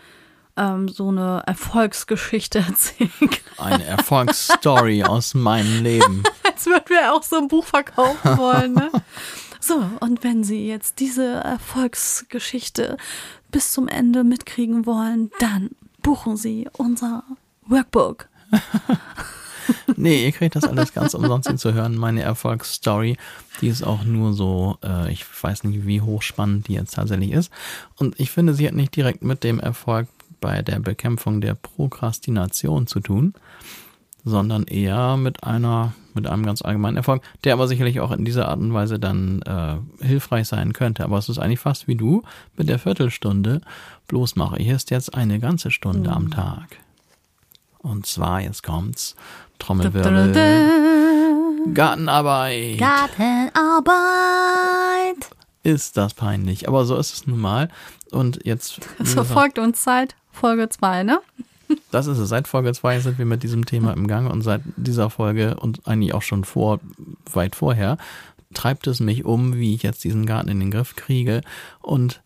ähm, so eine Erfolgsgeschichte erzählen kannst. Eine Erfolgsstory aus meinem Leben. Als würden wir auch so ein Buch verkaufen wollen. Ne? So, und wenn Sie jetzt diese Erfolgsgeschichte bis zum Ende mitkriegen wollen, dann buchen Sie unser Workbook. nee, ihr kriegt das alles ganz umsonst zu hören. Meine Erfolgsstory, die ist auch nur so, äh, ich weiß nicht, wie hochspannend die jetzt tatsächlich ist. Und ich finde, sie hat nicht direkt mit dem Erfolg bei der Bekämpfung der Prokrastination zu tun, sondern eher mit einer, mit einem ganz allgemeinen Erfolg, der aber sicherlich auch in dieser Art und Weise dann äh, hilfreich sein könnte. Aber es ist eigentlich fast wie du mit der Viertelstunde. Bloß mache ich es jetzt eine ganze Stunde mhm. am Tag. Und zwar, jetzt kommt's, Trommelwirbel. Gartenarbeit. Gartenarbeit. Ist das peinlich, aber so ist es nun mal. Und jetzt. Es verfolgt uns seit Folge 2, ne? Das ist es. Seit Folge 2 sind wir mit diesem Thema im Gang und seit dieser Folge und eigentlich auch schon vor, weit vorher, treibt es mich um, wie ich jetzt diesen Garten in den Griff kriege. Und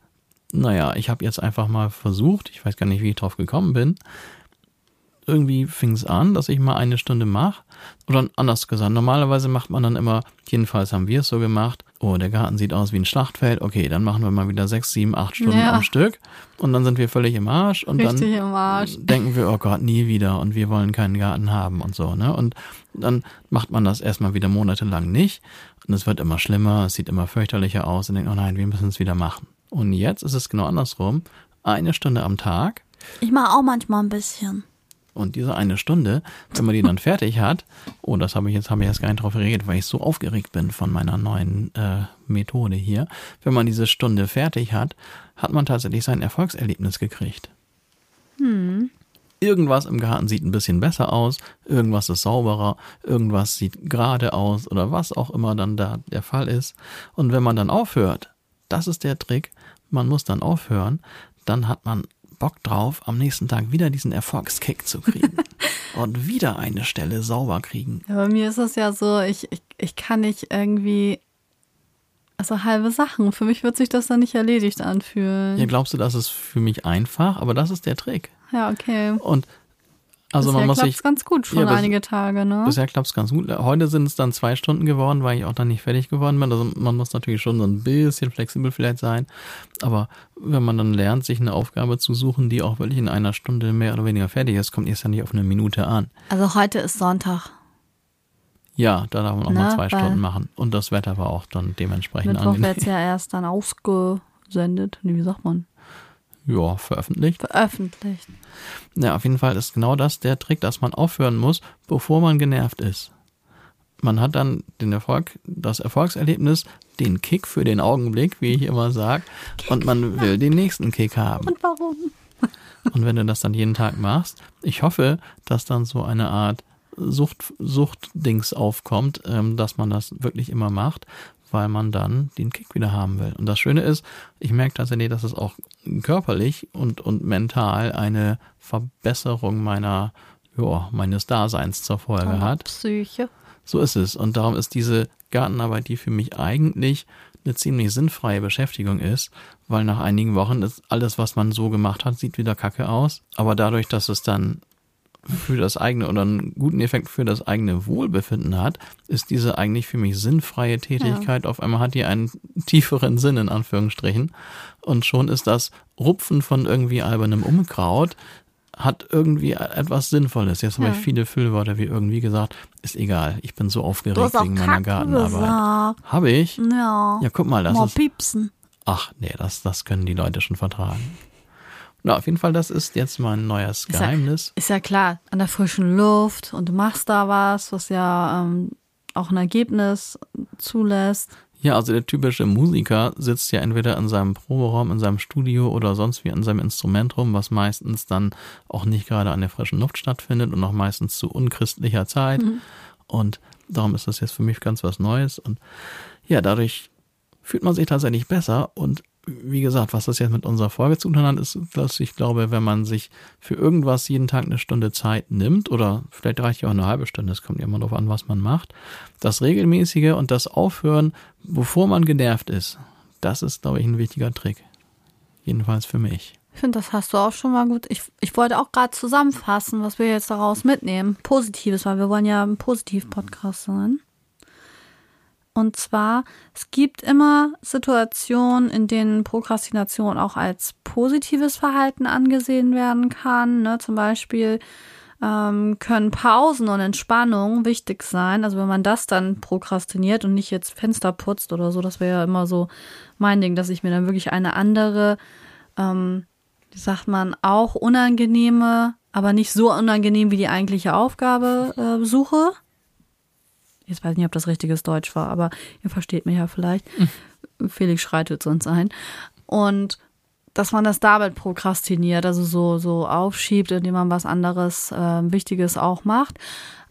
naja, ich habe jetzt einfach mal versucht, ich weiß gar nicht, wie ich drauf gekommen bin, irgendwie fing es an, dass ich mal eine Stunde mache. Oder anders gesagt, normalerweise macht man dann immer, jedenfalls haben wir es so gemacht, oh, der Garten sieht aus wie ein Schlachtfeld, okay, dann machen wir mal wieder sechs, sieben, acht Stunden ja. am Stück und dann sind wir völlig im Arsch und Richtig dann denken wir, oh Gott, nie wieder und wir wollen keinen Garten haben und so, ne? Und dann macht man das erstmal wieder monatelang nicht Und es wird immer schlimmer, es sieht immer fürchterlicher aus und denkt, oh nein, wir müssen es wieder machen. Und jetzt ist es genau andersrum. Eine Stunde am Tag. Ich mache auch manchmal ein bisschen. Und diese eine Stunde, wenn man die dann fertig hat, oh, das habe ich jetzt, habe ich jetzt gar nicht drauf reagiert, weil ich so aufgeregt bin von meiner neuen äh, Methode hier. Wenn man diese Stunde fertig hat, hat man tatsächlich sein Erfolgserlebnis gekriegt. Hm. Irgendwas im Garten sieht ein bisschen besser aus, irgendwas ist sauberer, irgendwas sieht gerade aus oder was auch immer dann da der Fall ist. Und wenn man dann aufhört, das ist der Trick, man muss dann aufhören, dann hat man Bock drauf, am nächsten Tag wieder diesen Erfolgskick zu kriegen und wieder eine Stelle sauber kriegen. Ja, bei mir ist es ja so, ich, ich, ich kann nicht irgendwie, also halbe Sachen. Für mich wird sich das dann nicht erledigt anfühlen. Ja, glaubst du, das ist für mich einfach? Aber das ist der Trick. Ja, okay. Und also Bisher man muss sich ganz gut schon Ja, bis- einige Tage, ne? Bisher klappt es ganz gut. Heute sind es dann zwei Stunden geworden, weil ich auch dann nicht fertig geworden bin. Also man muss natürlich schon so ein bisschen flexibel vielleicht sein. Aber wenn man dann lernt, sich eine Aufgabe zu suchen, die auch wirklich in einer Stunde mehr oder weniger fertig ist, kommt es ja nicht auf eine Minute an. Also heute ist Sonntag. Ja, da darf man auch Na, mal zwei Stunden machen. Und das Wetter war auch dann dementsprechend Mittwoch angenehm. wird's ja erst dann ausgesendet. Nee, wie sagt man? Ja, veröffentlicht. Veröffentlicht. Ja, auf jeden Fall ist genau das der Trick, dass man aufhören muss, bevor man genervt ist. Man hat dann den Erfolg, das Erfolgserlebnis, den Kick für den Augenblick, wie ich immer sage, und man will den nächsten Kick haben. Und warum? Und wenn du das dann jeden Tag machst, ich hoffe, dass dann so eine Art Sucht, Suchtdings aufkommt, ähm, dass man das wirklich immer macht, weil man dann den Kick wieder haben will. Und das Schöne ist, ich merke tatsächlich, dass es auch körperlich und, und mental eine Verbesserung meiner, ja, meines Daseins zur Folge hat. Psyche. So ist es. Und darum ist diese Gartenarbeit, die für mich eigentlich eine ziemlich sinnfreie Beschäftigung ist, weil nach einigen Wochen ist alles, was man so gemacht hat, sieht wieder kacke aus. Aber dadurch, dass es dann für das eigene oder einen guten Effekt für das eigene Wohlbefinden hat, ist diese eigentlich für mich sinnfreie Tätigkeit auf einmal hat die einen tieferen Sinn in Anführungsstrichen und schon ist das Rupfen von irgendwie albernem Unkraut hat irgendwie etwas Sinnvolles. Jetzt habe Ja. ich viele Füllwörter wie irgendwie gesagt, ist egal. Ich bin so aufgeregt wegen meiner Kack Gartenarbeit. Habe ich? Ja. Ja, guck mal, das Mal ist piepsen. Ach, nee, das, das können die Leute schon vertragen. Na, auf jeden Fall, das ist jetzt mein neues ja- Geheimnis. Ist ja klar, an der frischen Luft und du machst da was, was ja ähm, auch ein Ergebnis zulässt. Ja, also der typische Musiker sitzt ja entweder in seinem Proberaum, in seinem Studio oder sonst wie an seinem Instrument rum, was meistens dann auch nicht gerade an der frischen Luft stattfindet und auch meistens zu unchristlicher Zeit. Und darum ist das jetzt für mich ganz was Neues. Und ja, dadurch fühlt man sich tatsächlich besser. Und wie gesagt, was das jetzt mit unserer Folge zu tun hat, ist, dass ich glaube, wenn man sich für irgendwas jeden Tag eine Stunde Zeit nimmt, oder vielleicht reicht ja auch eine halbe Stunde, es kommt ja immer darauf an, was man macht, das Regelmäßige und das Aufhören, bevor man genervt ist, das ist, glaube ich, ein wichtiger Trick. Jedenfalls für mich. Ich finde, das hast du auch schon mal gut. Ich, ich wollte auch gerade zusammenfassen, was wir jetzt daraus mitnehmen. Positives, weil wir wollen ja ein Positiv-Podcast sein. Und zwar, es gibt immer Situationen, in denen Prokrastination auch als positives Verhalten angesehen werden kann. Ne? Zum Beispiel ähm, können Pausen und Entspannung wichtig sein. Also wenn man das dann prokrastiniert und nicht jetzt Fenster putzt oder so, das wäre ja immer so mein Ding, dass ich mir dann wirklich eine andere ähm, wie sagt man, auch unangenehme, aber nicht so unangenehm wie die eigentliche Aufgabe äh, suche. Jetzt weiß ich nicht, ob das richtiges Deutsch war, aber ihr versteht mich ja vielleicht. Felix schreitet sonst ein. Und dass man das damit prokrastiniert, also so, so aufschiebt, indem man was anderes äh, Wichtiges auch macht.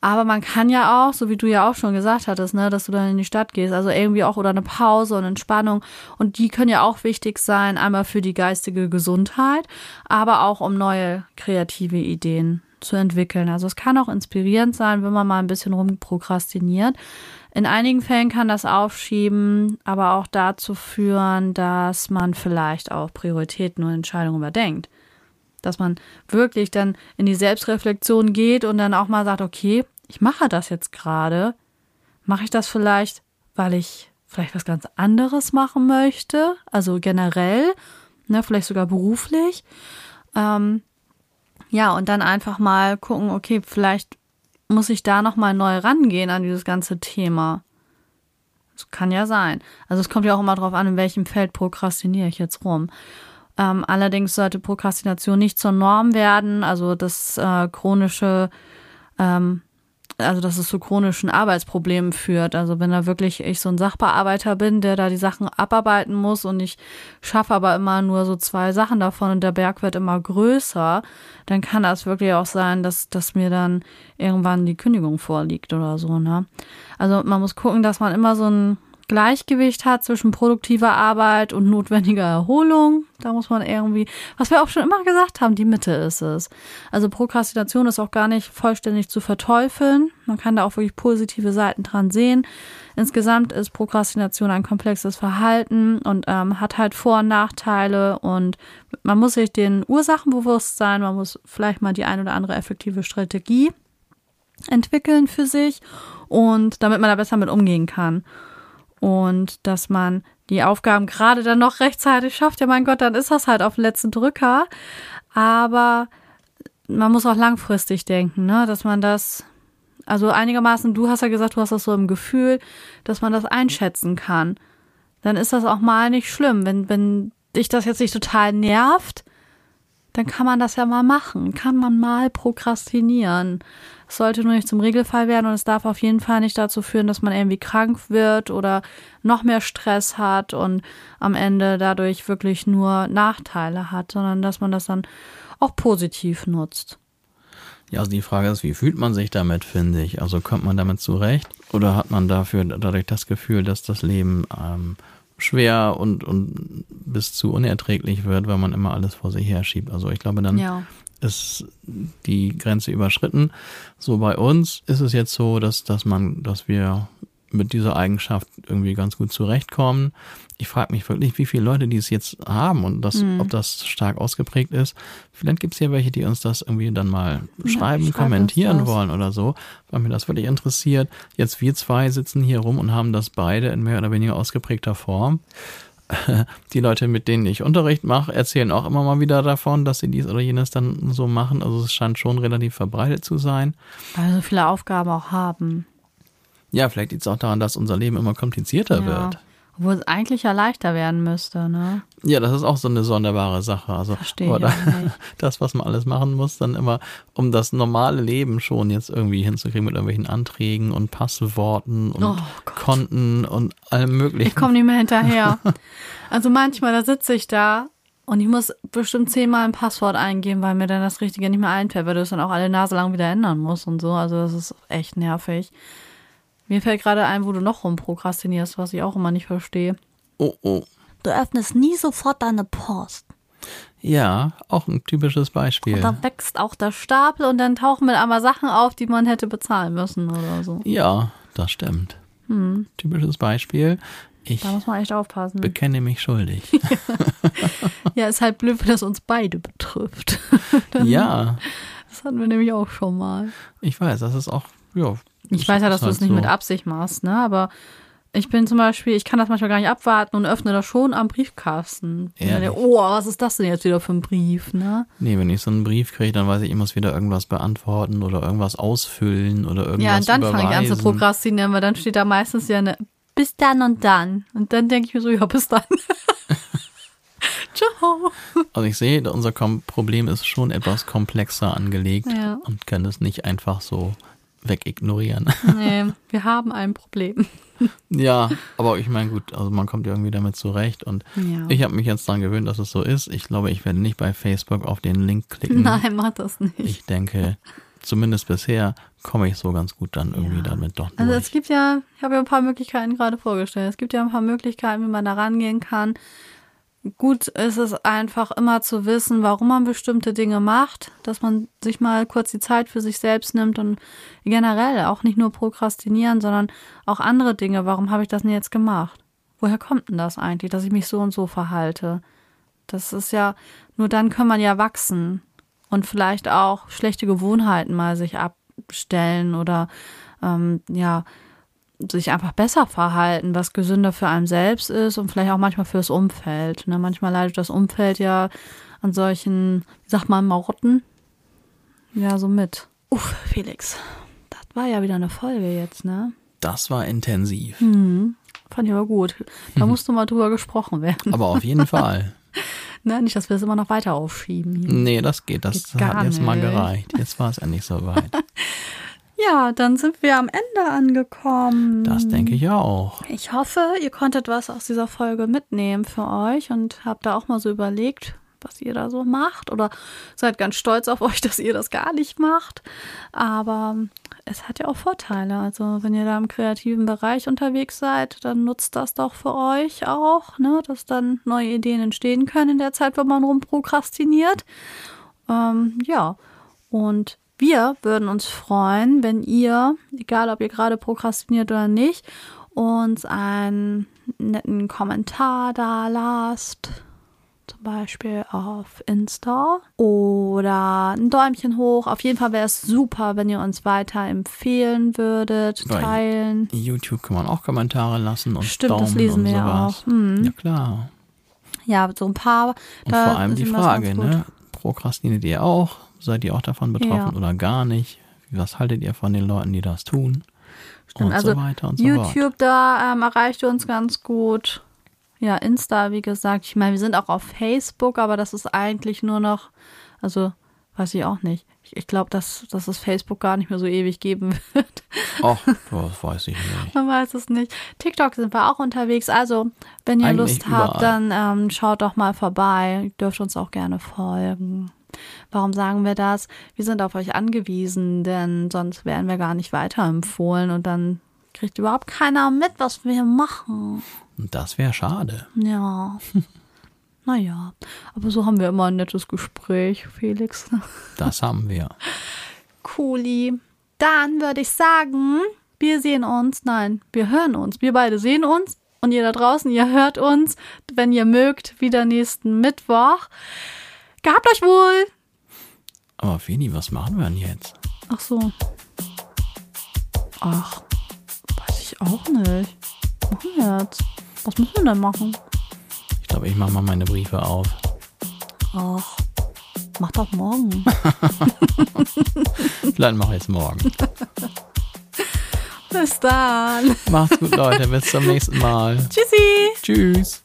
Aber man kann ja auch, so wie du ja auch schon gesagt hattest, ne, dass du dann in die Stadt gehst, also irgendwie auch oder eine Pause und Entspannung. Und die können ja auch wichtig sein, einmal für die geistige Gesundheit, aber auch um neue kreative Ideen zu entwickeln. Also es kann auch inspirierend sein, wenn man mal ein bisschen rumprokrastiniert. In einigen Fällen kann das aufschieben, aber auch dazu führen, dass man vielleicht auch Prioritäten und Entscheidungen überdenkt. Dass man wirklich dann in die Selbstreflexion geht und dann auch mal sagt, okay, ich mache das jetzt gerade. Mache ich das vielleicht, weil ich vielleicht was ganz anderes machen möchte? Also generell, ne, vielleicht sogar beruflich. Ähm, ja, und dann einfach mal gucken, okay, vielleicht muss ich da noch mal neu rangehen an dieses ganze Thema. kann ja sein. Also es kommt ja auch immer darauf an, in welchem Feld prokrastiniere ich jetzt rum. Ähm, allerdings sollte Prokrastination nicht zur Norm werden, also das äh, chronische ähm, also dass es zu chronischen Arbeitsproblemen führt. Also wenn da wirklich ich so ein Sachbearbeiter bin, der da die Sachen abarbeiten muss und ich schaffe aber immer nur so zwei Sachen davon und der Berg wird immer größer, dann kann das wirklich auch sein, dass, dass mir dann irgendwann die Kündigung vorliegt oder so. Ne? Also man muss gucken, dass man immer so ein Gleichgewicht hat zwischen produktiver Arbeit und notwendiger Erholung. Da muss man irgendwie, was wir auch schon immer gesagt haben, die Mitte ist es. Also Prokrastination ist auch gar nicht vollständig zu verteufeln. Man kann da auch wirklich positive Seiten dran sehen. Insgesamt ist Prokrastination ein komplexes Verhalten und ähm, hat halt Vor- und Nachteile und man muss sich den Ursachen bewusst sein. Man muss vielleicht mal die ein oder andere effektive Strategie entwickeln für sich und damit man da besser mit umgehen kann und dass man die Aufgaben gerade dann noch rechtzeitig schafft. Ja, mein Gott, dann ist das halt auf den letzten Drücker. Aber man muss auch langfristig denken, ne? dass man das, also einigermaßen, du hast ja gesagt, du hast das so im Gefühl, dass man das einschätzen kann. Dann ist das auch mal nicht schlimm. Wenn, wenn dich das jetzt nicht total nervt, dann kann man das ja mal machen. Kann man mal prokrastinieren. Es sollte nur nicht zum Regelfall werden und es darf auf jeden Fall nicht dazu führen, dass man irgendwie krank wird oder noch mehr Stress hat und am Ende dadurch wirklich nur Nachteile hat, sondern dass man das dann auch positiv nutzt. Ja, also die Frage ist, wie fühlt man sich damit, finde ich? Also kommt man damit zurecht oder hat man dafür dadurch das Gefühl, dass das Leben ähm, schwer und, und bis zu unerträglich wird, weil man immer alles vor sich her schiebt. Also ich glaube, dann ja ist die Grenze überschritten. So bei uns ist es jetzt so, dass, dass man, dass wir mit dieser Eigenschaft irgendwie ganz gut zurechtkommen. Ich frage mich wirklich, wie viele Leute die es jetzt haben und das, mhm. ob das stark ausgeprägt ist. Vielleicht gibt es ja welche, die uns das irgendwie dann mal schreiben, ja, kommentieren wollen oder so, weil mir das wirklich interessiert. Jetzt wir zwei sitzen hier rum und haben das beide in mehr oder weniger ausgeprägter Form. die Leute, mit denen ich Unterricht mache, erzählen auch immer mal wieder davon, dass sie dies oder jenes dann so machen. Also es scheint schon relativ verbreitet zu sein. Weil so viele Aufgaben auch haben. Ja, vielleicht liegt es auch daran, dass unser Leben immer komplizierter ja. wird. Obwohl es eigentlich ja leichter werden müsste, ne? Ja, das ist auch so eine sonderbare Sache. Also Verstehe da, das, was man alles machen muss, dann immer, um das normale Leben schon jetzt irgendwie hinzukriegen mit irgendwelchen Anträgen und Passworten und oh Konten und allem möglichen. Ich komme nicht mehr hinterher. also manchmal, da sitze ich da und ich muss bestimmt zehnmal ein Passwort eingeben, weil mir dann das Richtige nicht mehr einfällt, weil du es dann auch alle Nase lang wieder ändern musst und so. Also das ist echt nervig. Mir fällt gerade ein, wo du noch rumprokrastinierst, was ich auch immer nicht verstehe. Oh, oh. Du öffnest nie sofort deine Post. Ja, auch ein typisches Beispiel. Und dann wächst auch der Stapel und dann tauchen mit einmal Sachen auf, die man hätte bezahlen müssen oder so. Ja, das stimmt. Hm. Typisches Beispiel. Ich da muss man echt aufpassen. bekenne mich schuldig. ja, ist halt blöd, wenn das uns beide betrifft. ja. Das hatten wir nämlich auch schon mal. Ich weiß, das ist auch ja, ich weiß ja, dass du es halt nicht so. mit Absicht machst, ne? Aber ich bin zum Beispiel, ich kann das manchmal gar nicht abwarten und öffne das schon am Briefkasten. Der, oh, was ist das denn jetzt wieder für ein Brief, ne? Nee, wenn ich so einen Brief kriege, dann weiß ich, ich muss wieder irgendwas beantworten oder irgendwas ausfüllen oder irgendwas Ja, und dann fange ich an zu prokrastinieren, weil dann steht da meistens ja eine bis dann und dann. Und dann denke ich mir so, ja, bis dann. Ciao. Also ich sehe, unser Problem ist schon etwas komplexer angelegt ja. und kann es nicht einfach so wegignorieren. Nee, wir haben ein Problem. Ja, aber ich meine, gut, also man kommt irgendwie damit zurecht und ja. ich habe mich jetzt daran gewöhnt, dass es so ist. Ich glaube, ich werde nicht bei Facebook auf den Link klicken. Nein, mach das nicht. Ich denke, zumindest bisher komme ich so ganz gut dann irgendwie ja. damit doch durch. Also es gibt ja, ich habe ja ein paar Möglichkeiten gerade vorgestellt. Es gibt ja ein paar Möglichkeiten, wie man da rangehen kann. Gut ist es einfach immer zu wissen, warum man bestimmte Dinge macht, dass man sich mal kurz die Zeit für sich selbst nimmt und generell auch nicht nur prokrastinieren, sondern auch andere Dinge. Warum habe ich das denn jetzt gemacht? Woher kommt denn das eigentlich, dass ich mich so und so verhalte? Das ist ja, nur dann kann man ja wachsen und vielleicht auch schlechte Gewohnheiten mal sich abstellen oder ähm, ja, sich einfach besser verhalten, was gesünder für einen selbst ist und vielleicht auch manchmal fürs Umfeld. Ne? Manchmal leidet das Umfeld ja an solchen, wie sagt man, Marotten. Ja, so mit. Uff, Felix, das war ja wieder eine Folge jetzt, ne? Das war intensiv. Mhm. Fand ich aber gut. Da musste mal drüber gesprochen werden. Aber auf jeden Fall. Ne? Nicht, dass wir es immer noch weiter aufschieben. Hier. Nee, das geht. Das Geht hat jetzt mal nicht. gereicht. Jetzt war es endlich soweit. Ja, dann sind wir am Ende angekommen. Das denke ich auch. Ich hoffe, ihr konntet was aus dieser Folge mitnehmen für euch und habt da auch mal so überlegt, was ihr da so macht oder seid ganz stolz auf euch, dass ihr das gar nicht macht. Aber es hat ja auch Vorteile. Also wenn ihr da im kreativen Bereich unterwegs seid, dann nutzt das doch für euch auch, ne? dass dann neue Ideen entstehen können in der Zeit, wenn man rumprokrastiniert. Ähm, ja, und wir würden uns freuen, wenn ihr, egal ob ihr gerade prokrastiniert oder nicht, uns einen netten Kommentar da lasst. Zum Beispiel auf Insta oder ein Däumchen hoch. Auf jeden Fall wäre es super, wenn ihr uns weiter empfehlen würdet, Bei teilen. YouTube kann man auch Kommentare lassen und Stimmt, Daumen das lesen wir ja sowas. auch. Hm. Ja klar. Ja, so ein paar. Und vor allem die Frage, ne? Prokrastiniert ihr auch? Seid ihr auch davon betroffen Ja. oder gar nicht? Was haltet ihr von den Leuten, die das tun? Stimmt, und also so weiter und so fort. YouTube, da ähm, erreicht ihr uns ganz gut. Ja, Insta, wie gesagt. Ich meine, wir sind auch auf Facebook, aber das ist eigentlich nur noch, also weiß ich auch nicht. Ich, ich glaube, dass, dass es Facebook gar nicht mehr so ewig geben wird. Ach, das weiß ich nicht. Man weiß es nicht. TikTok sind wir auch unterwegs. Also, wenn ihr Eigentlich Lust habt, überall. dann ähm, schaut doch mal vorbei. Ihr dürft uns auch gerne folgen. Warum sagen wir das? Wir sind auf euch angewiesen, denn sonst wären wir gar nicht weiterempfohlen und dann kriegt überhaupt keiner mit, was wir machen. Das wäre schade. Ja. naja, aber so haben wir immer ein nettes Gespräch, Felix. Das haben wir. Cooli. Dann würde ich sagen, wir sehen uns. Nein, wir hören uns. Wir beide sehen uns. Und ihr da draußen, ihr hört uns, wenn ihr mögt, wieder nächsten Mittwoch. Gehabt euch wohl. Aber Feni, was machen wir denn jetzt? Ach so. Ach, weiß ich auch nicht. Was machen wir jetzt? Was müssen wir denn machen? Ich glaube, ich mache mal meine Briefe auf. Ach, mach doch morgen. Vielleicht mache ich es morgen. Bis dann. Macht's gut, Leute. Bis zum nächsten Mal. Tschüssi. Tschüss.